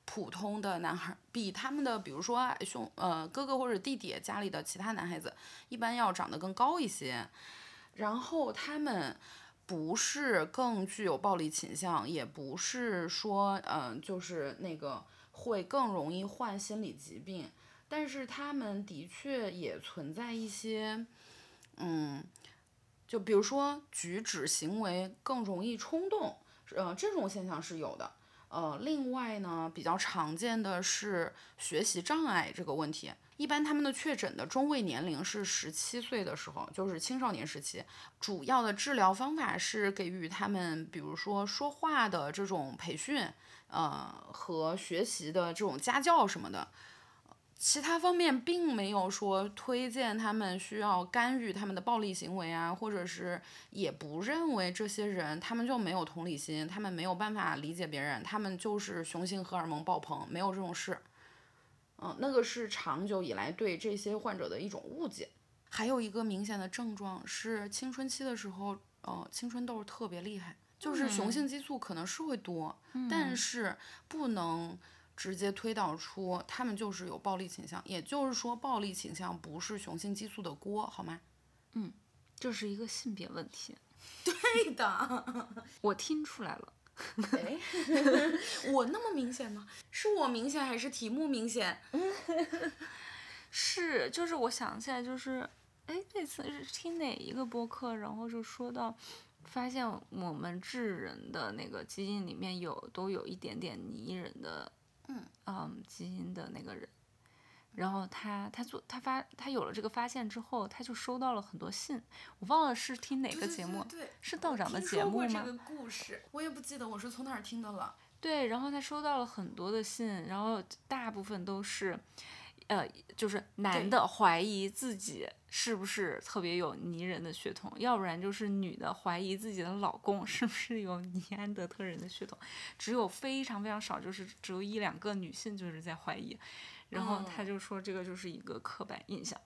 普通的男孩，比他们的比如说兄呃哥哥或者弟弟家里的其他男孩子一般要长得更高一些。然后他们不是更具有暴力倾向，也不是说嗯就是那个会更容易患心理疾病，但是他们的确也存在一些嗯。就比如说举止行为更容易冲动，呃，这种现象是有的。呃，另外呢，比较常见的是学习障碍这个问题。一般他们的确诊的中位年龄是十七岁的时候，就是青少年时期。主要的治疗方法是给予他们，比如说说话的这种培训，呃，和学习的这种家教什么的。其他方面并没有说推荐他们需要干预他们的暴力行为啊，或者是也不认为这些人他们就没有同理心，他们没有办法理解别人，他们就是雄性荷尔蒙爆棚，没有这种事。嗯，那个是长久以来对这些患者的一种误解。还有一个明显的症状是青春期的时候，呃，青春痘特别厉害，就是雄性激素可能是会多，但是不能。直接推导出他们就是有暴力倾向，也就是说暴力倾向不是雄性激素的锅，好吗？嗯，这是一个性别问题。对的，我听出来了。哎，我那么明显吗？是我明显还是题目明显？是，就是我想起来，就是哎，那次是听哪一个播客，然后就说到，发现我们智人的那个基因里面有都有一点点拟人的。嗯，基因的那个人，然后他他做他发他有了这个发现之后，他就收到了很多信。我忘了是听哪个节目，对，是道长的节目吗？这个故事我也不记得我是从哪儿听的了。对，然后他收到了很多的信，然后大部分都是，呃，就是男的怀疑自己是不是特别有泥人的血统，要不然就是女的怀疑自己的老公是不是有尼安德特人的血统，只有非常非常少，就是只有一两个女性就是在怀疑。然后他就说这个就是一个刻板印象。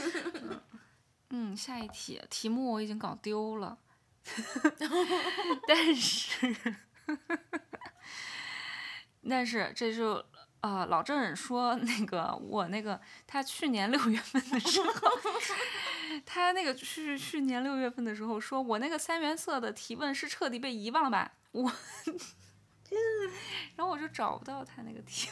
嗯，下一题，题目我已经搞丢了，但是，但是这就呃，老郑说那个我那个他去年六月份的时候，他那个去去年六月份的时候说我那个三原色的提问是彻底被遗忘了吧？我。然后我就找不到他那个题，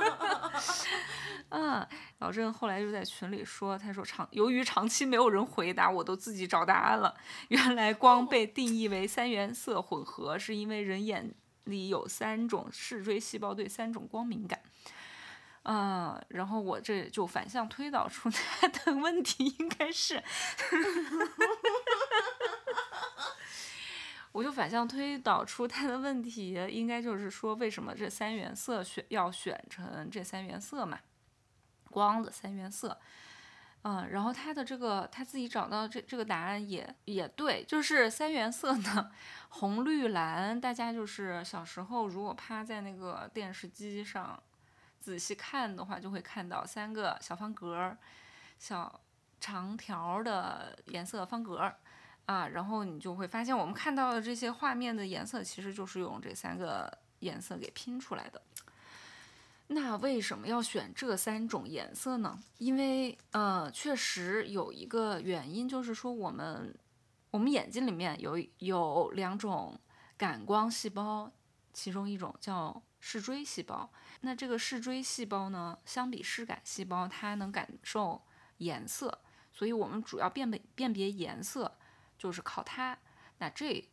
嗯，老郑后来就在群里说，他说长由于长期没有人回答，我都自己找答案了。原来光被定义为三原色混合，是因为人眼里有三种视锥细胞对三种光敏感。嗯，然后我这就反向推导出他的问题应该是。我就反向推导出他的问题，应该就是说，为什么这三原色选要选成这三原色嘛？光的三原色，嗯，然后他的这个他自己找到这这个答案也也对，就是三原色呢红绿蓝，大家就是小时候如果趴在那个电视机上仔细看的话，就会看到三个小方格、小长条的颜色方格。啊，然后你就会发现，我们看到的这些画面的颜色，其实就是用这三个颜色给拼出来的。那为什么要选这三种颜色呢？因为，呃，确实有一个原因，就是说我们我们眼睛里面有有两种感光细胞，其中一种叫视锥细胞。那这个视锥细胞呢，相比视杆细胞，它能感受颜色，所以我们主要辨别辨别颜色。就是靠它，那这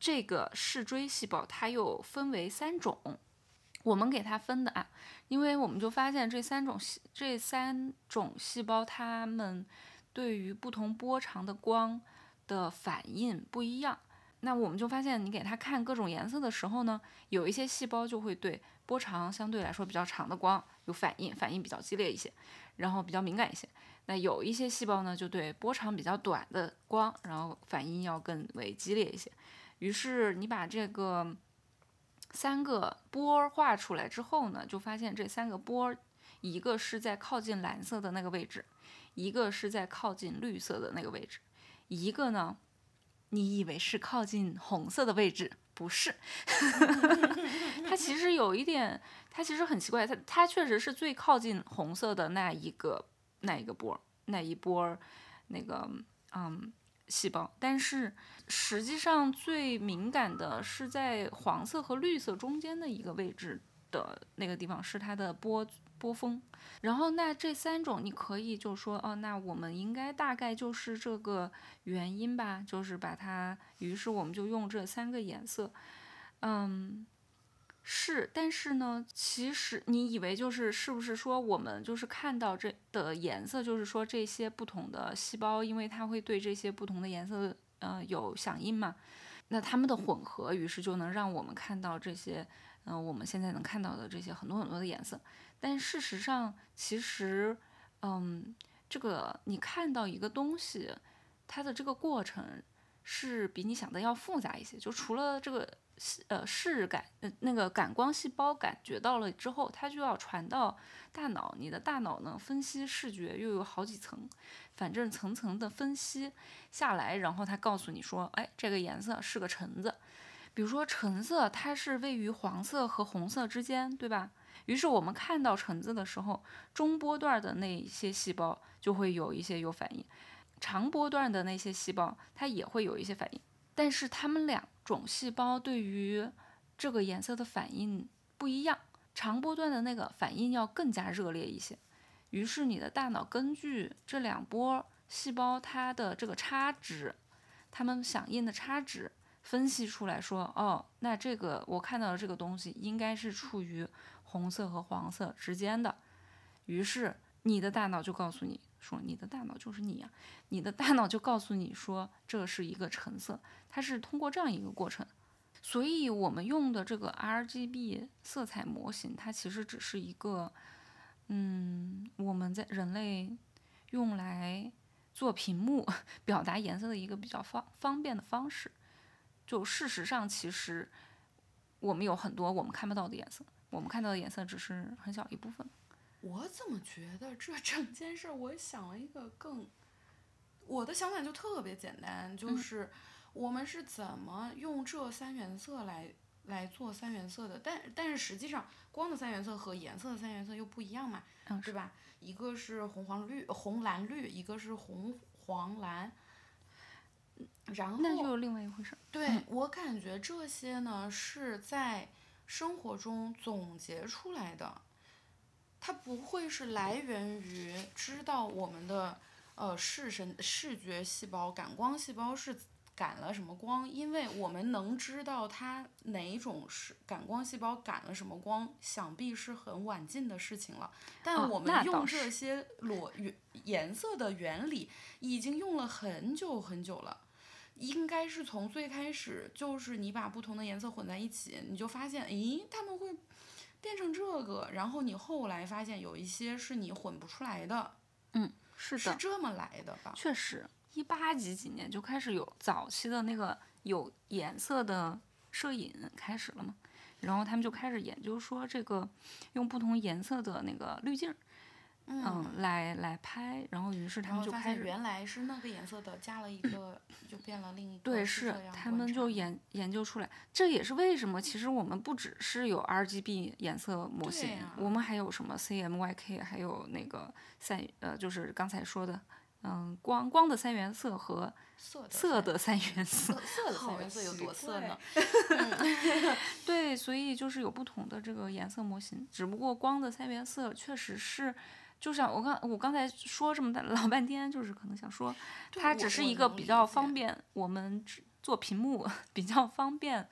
这个视锥细胞它又分为三种，我们给它分的啊，因为我们就发现这三种细这三种细胞它们对于不同波长的光的反应不一样，那我们就发现你给它看各种颜色的时候呢，有一些细胞就会对波长相对来说比较长的光有反应，反应比较激烈一些，然后比较敏感一些。那有一些细胞呢，就对波长比较短的光，然后反应要更为激烈一些。于是你把这个三个波画出来之后呢，就发现这三个波，一个是在靠近蓝色的那个位置，一个是在靠近绿色的那个位置，一个呢，你以为是靠近红色的位置，不是，它其实有一点，它其实很奇怪，它它确实是最靠近红色的那一个。那一个波，那一波，那个嗯细胞，但是实际上最敏感的是在黄色和绿色中间的一个位置的那个地方，是它的波波峰。然后那这三种你可以就说哦，那我们应该大概就是这个原因吧，就是把它，于是我们就用这三个颜色，嗯。是，但是呢，其实你以为就是是不是说我们就是看到这的颜色，就是说这些不同的细胞，因为它会对这些不同的颜色，呃，有响应嘛？那它们的混合，于是就能让我们看到这些，嗯，我们现在能看到的这些很多很多的颜色。但事实上，其实，嗯，这个你看到一个东西，它的这个过程是比你想的要复杂一些。就除了这个。呃，视感，呃，那个感光细胞感觉到了之后，它就要传到大脑。你的大脑呢，分析视觉又有好几层，反正层层的分析下来，然后它告诉你说，哎，这个颜色是个橙子。比如说橙色，它是位于黄色和红色之间，对吧？于是我们看到橙子的时候，中波段的那些细胞就会有一些有反应，长波段的那些细胞它也会有一些反应。但是它们两种细胞对于这个颜色的反应不一样，长波段的那个反应要更加热烈一些。于是你的大脑根据这两波细胞它的这个差值，它们响应的差值分析出来说，哦，那这个我看到的这个东西应该是处于红色和黄色之间的。于是你的大脑就告诉你。说你的大脑就是你呀，你的大脑就告诉你说这是一个橙色，它是通过这样一个过程，所以我们用的这个 RGB 色彩模型，它其实只是一个，嗯，我们在人类用来做屏幕 表达颜色的一个比较方方便的方式。就事实上，其实我们有很多我们看不到的颜色，我们看到的颜色只是很小一部分。我怎么觉得这整件事儿，我想了一个更，我的想法就特别简单，就是我们是怎么用这三原色来来做三原色的，但但是实际上光的三原色和颜色的三原色又不一样嘛，嗯，对吧？一个是红黄绿红蓝绿，一个是红黄蓝，然后那就有另外一回事儿。对、我感觉这些呢是在生活中总结出来的，它不会是来源于知道我们的呃视神视觉细胞、感光细胞是感了什么光，因为我们能知道它哪种是感光细胞感了什么光，想必是很晚近的事情了。但哦我们用这些裸原颜色的原理已经用了很久很久了。应该是从最开始，就是你把不同的颜色混在一起，你就发现，咦，他们会变成这个。然后你后来发现有一些是你混不出来的，嗯是的，是这么来的吧？确实，一八几几年就开始有早期的那个有颜色的摄影开始了嘛，然后他们就开始研究说这个用不同颜色的那个滤镜儿，嗯，来来拍，然后于是他们就开始。原来是那个颜色的，加了一个就变了另一个。对，是他们就研研究出来，这也是为什么其实我们不只是有 RGB 颜色模型，呀我们还有什么 CMYK，还有那个三呃，就是刚才说的，嗯，光光的三原色和色的色的三原色。色色的三原色有多色呢？对，所以就是有不同的这个颜色模型，只不过光的三原色确实是，就像我刚我刚才说这么大老半天，就是可能想说，它只是一个比较方便我们只做屏幕 比较方便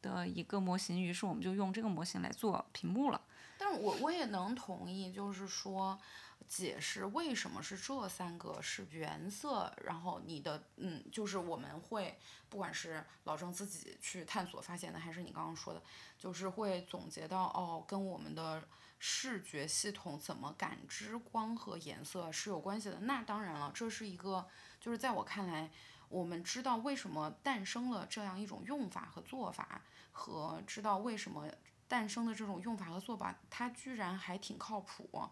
的一个模型，于是我们就用这个模型来做屏幕了。但是我我也能同意，就是说，解释为什么是这三个是原色，然后你的嗯，就是我们会不管是老郑自己去探索发现的，还是你刚刚说的，就是会总结到哦，跟我们的视觉系统怎么感知光和颜色是有关系的。那当然了，这是一个，就是在我看来。我们知道为什么诞生了这样一种用法和做法，和知道为什么诞生的这种用法和做法，它居然还挺靠谱，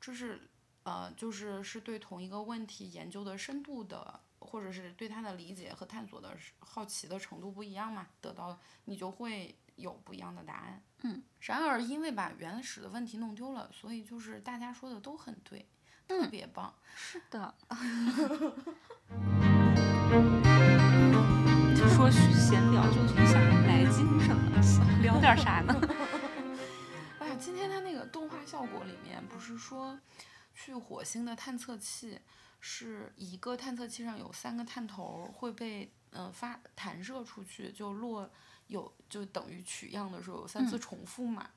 这是呃，就是是对同一个问题研究的深度的，或者是对它的理解和探索的好奇的程度不一样嘛，得到你就会有不一样的答案。嗯，然而因为把原始的问题弄丢了，所以就是大家说的都很对，特别棒。是的。就说闲聊就一下来精神了，聊点啥呢？哎呀，今天他那个动画效果里面不是说，去火星的探测器是一个探测器上有三个探头会被嗯、呃发弹射出去，就落有就等于取样的时候有三次重复嘛。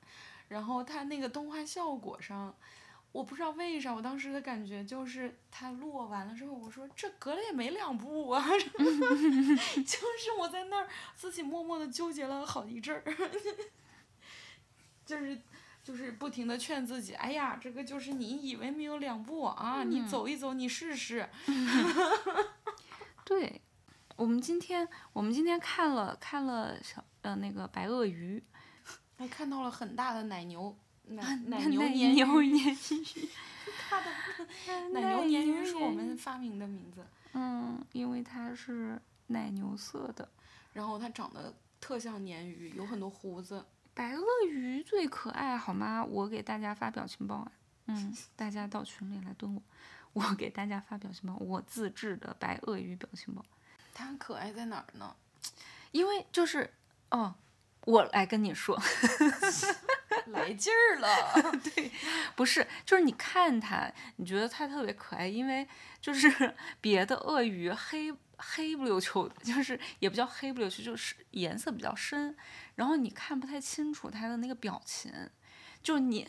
然后它那个动画效果上，我不知道为啥，我当时的感觉就是它落完了之后，我说这隔了也没两步啊，就是我在那儿自己默默的纠结了好一阵儿，就是就是不停的劝自己，哎呀，这个就是你以为没有两步啊，你走一走，你试试。对，我们今天我们今天看了看了小呃那个白鳄鱼，还看到了很大的奶牛，奶 奶奶牛牛鲶鱼，鲶鱼，大的奶牛鲶鱼是我们发明的名字，嗯，因为它是奶牛色的。然后它长得特像鲶鱼，有很多胡子。白鳄鱼最可爱，好吗？我给大家发表情包啊，嗯，大家到群里来蹲我，我给大家发表情包，我自制的白鳄鱼表情包，它可爱在哪儿呢？因为就是哦，我来跟你说，来劲儿了。对不是，就是你看它，你觉得它特别可爱，因为就是别的鳄鱼黑黑不溜秋，就是也不叫黑不溜秋，就是颜色比较深，然后你看不太清楚他的那个表情，就你，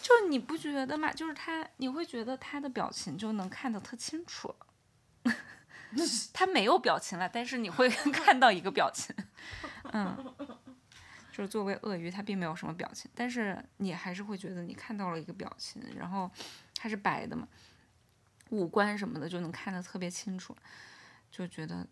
就你不觉得吗？就是他，你会觉得他的表情就能看得特清楚。他没有表情了，但是你会 看到一个表情，嗯。就是作为鳄鱼，它并没有什么表情，但是你还是会觉得你看到了一个表情，然后它是白的嘛，五官什么的就能看得特别清楚，就觉得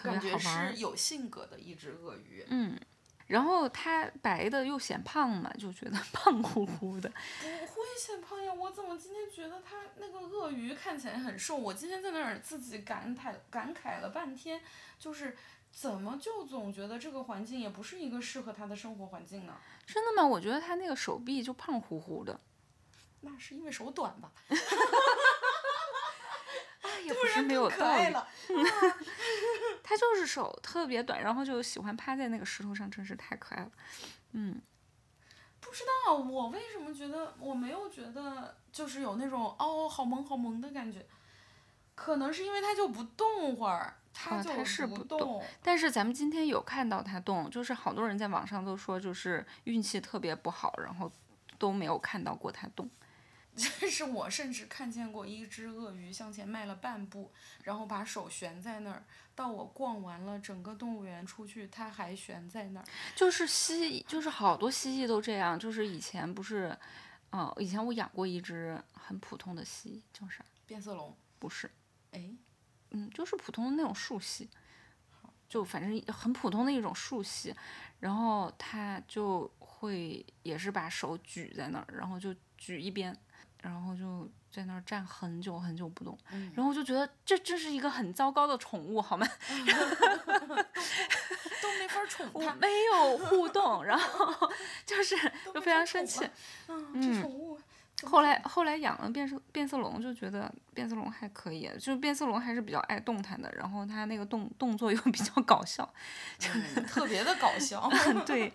感觉是。有性格的一只鳄鱼。嗯，然后它白的又显胖嘛，就觉得 胖乎乎的。不会显胖呀，我怎么今天觉得它那个鳄鱼看起来很瘦？我今天在那儿自己感慨感慨了半天，就是怎么就总觉得这个环境也不是一个适合它的生活环境呢？真的吗？我觉得它那个手臂就胖乎乎的。那是因为手短吧？啊，也不是没有可道理。爱了。它就是手特别短，然后就喜欢趴在那个石头上，真是太可爱了。嗯，不知道我为什么觉得我没有觉得就是有那种哦好萌好萌的感觉，可能是因为它就不动会儿，它就是不不动但是咱们今天有看到它动，就是好多人在网上都说，就是运气特别不好，然后都没有看到过它动。但是我甚至看见过一只鳄鱼向前迈了半步，然后把手悬在那儿。到我逛完了整个动物园出去，它还悬在那儿。就是蜥蜴，就是好多蜥蜴都这样。就是以前不是，嗯、以前我养过一只很普通的蜥蜴，叫啥？变色龙，不是，哎，嗯，就是普通的那种树蜥，就反正很普通的一种树蜥，然后它就会也是把手举在那儿，然后就举一边，然后就在那儿站很久很久不动，嗯然后就觉得这这是一个很糟糕的宠物，好吗？都没法宠它，我没有互动，然后 就是就非常生气。嗯，这宠物后来后来养了变色变色龙，就觉得变色龙还可以，就是变色龙还是比较爱动弹的，然后它那个动动作又 比较搞笑，嗯特别的搞笑。对，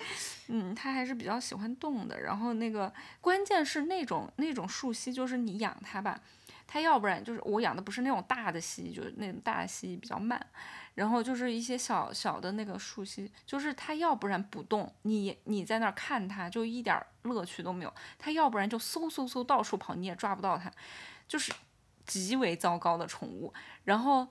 嗯，它还是比较喜欢动的。然后那个关键是那种那种树蜥，就是你养它吧，它要不然就是我养的不是那种大的蜥，就是那种大的蜥比较慢，然后就是一些小小的那个树蜥，就是它要不然不动，你你在那儿看它就一点儿乐趣都没有；它要不然就嗖嗖嗖到处跑，你也抓不到它，就是极为糟糕的宠物。然后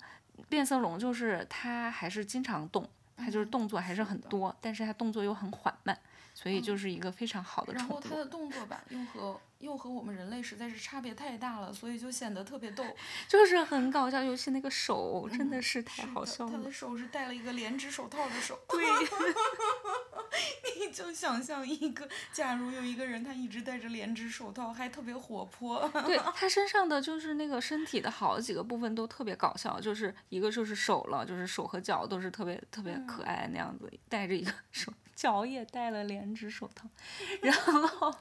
变色龙就是它还是经常动。它就是嗯动作还是很多，但是它动作又很缓慢，所以就是一个非常好的然宠物。后它的动作吧，又和又和我们人类实在是差别太大了，所以就显得特别逗。就是很搞笑，尤其那个手真的嗯是太好笑了它的。手是戴了一个连指手套的手。对，你就想象一个，假如有一个人他一直戴着连指手套，还特别活泼。对，他身上的就是那个身体的好几个部分都特别搞笑，就是一个就是手了，就是手和脚都是特别特别可嗯爱那样子，戴着一个手，脚也戴了连指手套，然后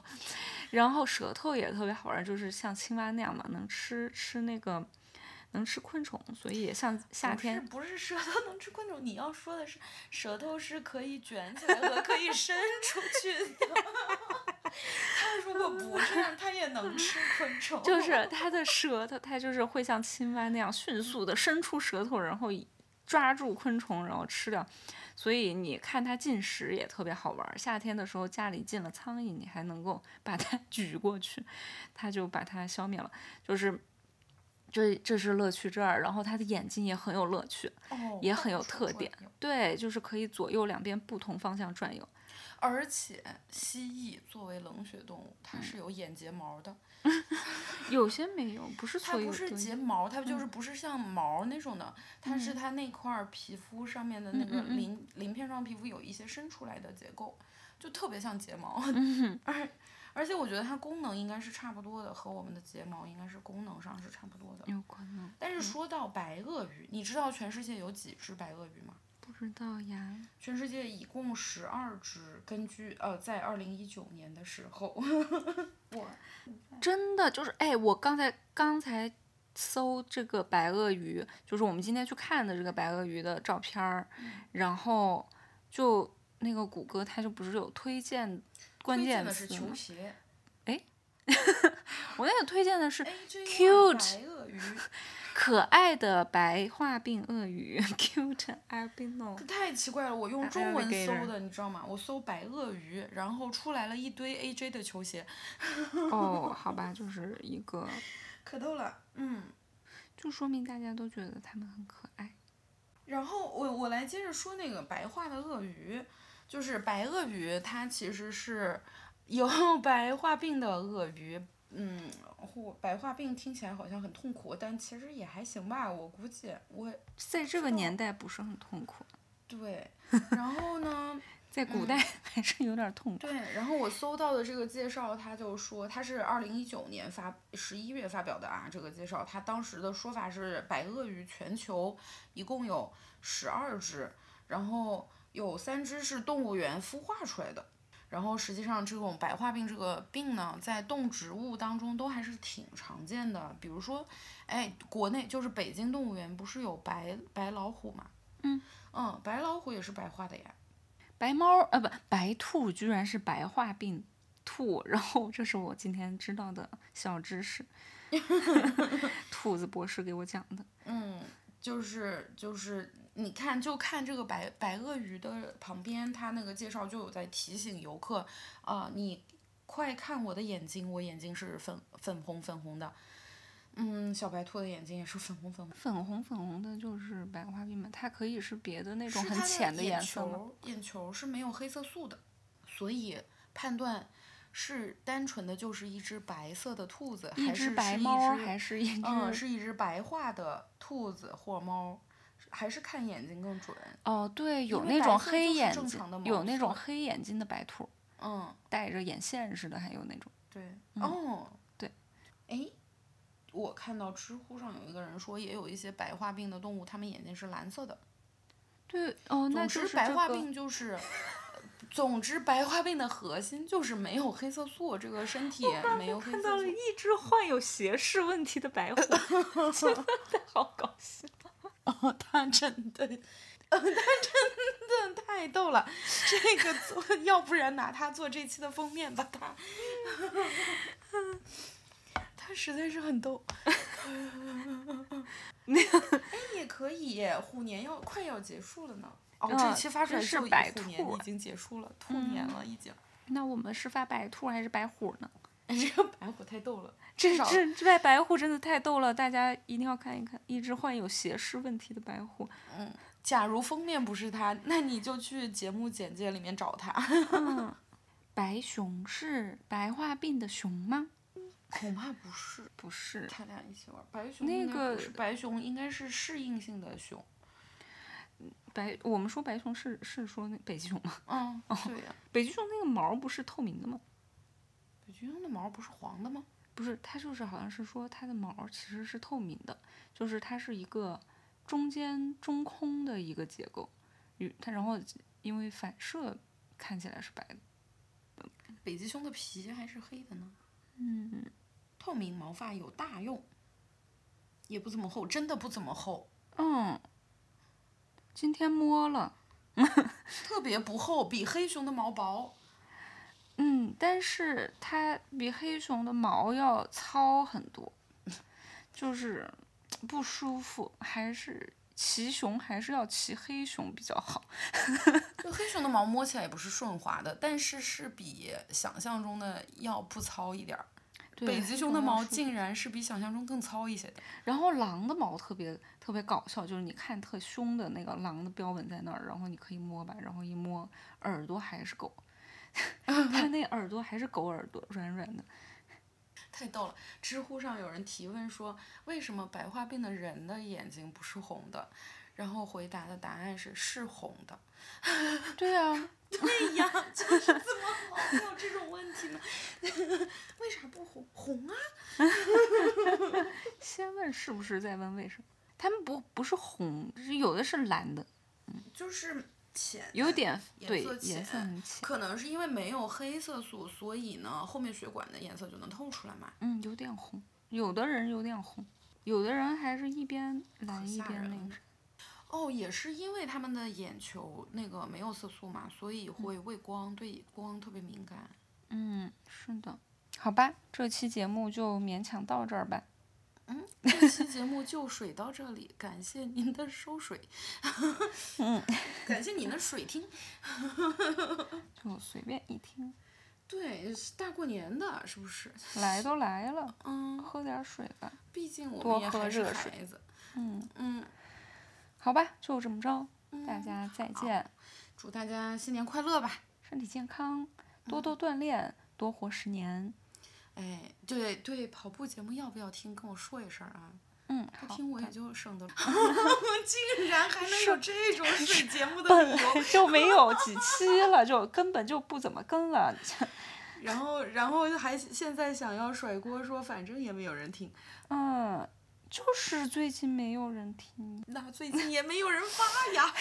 然后舌头也特别好玩，就是像青蛙那样嘛，能吃吃那个能吃昆虫，所以也像夏不是天不是舌头能吃昆虫，你要说的是舌头是可以卷起来和可以伸出去的。它如果不这样，它也能吃昆虫。就是 它的舌头，它就是会像青蛙那样迅速的伸出舌头，然后抓住昆虫，然后吃掉。所以你看它进食也特别好玩儿。夏天的时候家里进了苍蝇，你还能够 把它 举过去，它就把它消灭了。就是这这是乐趣之二。然后它的眼睛也很有乐趣，哦也很有特点对，就是可以左右两边不同方向转悠。而且蜥蜴作为冷血动物，它是有眼睫毛的。有些没有，不是它不是睫毛，它就是不是像毛那种的，它是它那块儿皮肤上面的那个鳞鳞片上皮肤有一些伸出来的结构，就特别像睫毛。嗯 而而且我觉得它功能应该是差不多的，和我们的睫毛应该是功能上是差不多的。有可能但是说到白鳄鱼，你知道全世界有几只白鳄鱼吗？不知道呀。全世界一共十二只，根据呃，在二零一九年的时候，我真的就是，哎，我刚才刚才搜这个白鳄鱼，就是我们今天去看的这个白鳄鱼的照片儿，然后就那个谷歌它就不是有推荐关键词吗？球鞋 我那个推荐的是 Cute。可爱的白化病鳄鱼，cute albino。太奇怪了，我用中文搜的，你知道吗？我搜白鳄鱼，然后出来了一堆 AJ 的球鞋，哦，好吧，就是一个，可逗了。嗯，就说明大家都觉得它们很可爱。然后我我来接着说那个白化的鳄鱼，就是白鳄鱼，它其实是有 白化病的鳄鱼。嗯，或白化病听起来好像很痛苦，但其实也还行吧。我估计我在这个年代不是很痛苦，对，然后呢，在古代还是有点痛苦。对，然后我搜到的这个介绍，他就说他是二零一九年发十一月发表的啊，这个介绍他当时的说法是白鳄鱼全球一共有十二只，然后有三只是动物园孵化出来的。然后实际上，这种白化病这个病呢，在动植物当中都还是挺常见的。比如说，哎，国内就是北京动物园不是有白白老虎嘛？嗯嗯，白老虎也是白化的呀。白猫呃不白兔居然是白化病兔，然后这是我今天知道的小知识，兔子博士给我讲的。嗯，就是就是，你看就看这个白白鳄鱼的旁边，它那个介绍就有在提醒游客啊、你快看我的眼睛，我眼睛是粉粉红粉红的。嗯，小白兔的眼睛也是粉红粉红。粉红粉红的就是白花病嘛，它可以是别的那种很浅的浅颜色吗？球，眼球是没有黑色素的，所以判断是单纯的就是一只白色的兔子，还是是一只猫还是一只？嗯，是一只白化的兔子或猫，还是看眼睛更准。哦，对，有那种黑眼睛有那种黑眼睛的白兔，嗯，带着眼线似的，还有那种。对，哦，对，哎，我看到知乎上有一个人说，也有一些白化病的动物，它们眼睛是蓝色的。对，哦，那总之，就是白化这个病就是，呃总之，白化病的核心就是没有黑色素，这个身体没有黑色素。一只患有斜视问题的白虎，真的好搞笑。哦，他真的，呃，他真的太逗了。这个做，要不然拿他做这期的封面吧，他，他实在是很逗。那哎，也可以，虎年要快要结束了呢。哦，这嗯期发出来这是白虎年兔已经结束了，兔年了已经。那我们是发白兔还是白虎呢？哎，这个白虎太逗了，这这这白白虎真的太逗了，大家一定要看一看。一只患有斜视问题的白虎，嗯假如封面不是他，那你就去节目简介里面找他。嗯，白熊是白化病的熊吗？恐怕不是，不是，他俩一起玩。白熊那个是白熊应该是适应性的熊。白我们说白熊是是说那北极熊吗？嗯，对呀、北极熊那个毛不是透明的吗？北极熊的毛不是黄的吗？不是，它就是好像是说它的毛其实是透明的，就是它是一个中间中空的一个结构，与它然后因为反射看起来是白的。北极熊的皮还是黑的呢。嗯，透明毛发有大用，也不怎么厚，真的不怎么厚，嗯，今天摸了，特别不厚，比黑熊的毛薄。嗯，但是它比黑熊的毛要糙很多，就是不舒服，还是骑熊还是要骑黑熊比较好。就黑熊的毛摸起来也不是顺滑的，但是是比想象中的要不糙一点儿。对北极熊的毛竟然是比想象中更糙一些的。然后狼的毛特别特别搞笑，就是你看特凶的那个狼的标本在那儿，然后你可以摸吧，然后一摸耳朵还是狗，它那耳朵还是狗耳朵，软软的。太逗了！知乎上有人提问说，为什么白化病的人的眼睛不是红的？然后回答的答案是是红的。对啊，对呀，就是怎么好，会有这种问题呢？为啥不红？红啊！先问是不是，再问为什么。他们不不是红，是有的是蓝的，嗯就是浅，有点颜对色颜色浅，可能是因为没有黑色素，所以呢，后面血管的颜色就能透出来嘛。嗯，有点红。有的人有点红，有的人还是一边蓝一边那个。哦，也是因为他们的眼球那个没有色素嘛，所以会畏光，对光特别敏感。嗯，是的。好吧，这期节目就勉强到这儿吧。嗯，这期节目就水到这里，感谢您的收水，嗯，感谢您的水听。就随便一听，对，是大过年的，是不是？来都来了，嗯，喝点水吧。毕竟我们也还是热水孩子。嗯，嗯，好吧，就这么着，嗯大家再见，祝大家新年快乐吧！身体健康，多多锻炼，多活十年。哎，对对，跑步节目要不要听？跟我说一声啊。嗯，不听我也就省得。竟然还能有这种水节目的本理由。就没有几期了，就根本就不怎么跟了。然后，然后还现在想要甩锅说，反正也没有人听，嗯，就是最近没有人听。那最近也没有人发呀。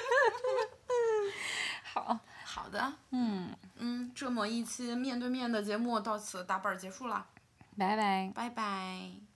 好，好的，嗯，嗯，这么一期面对面的节目到此打板儿结束了，拜拜。拜拜。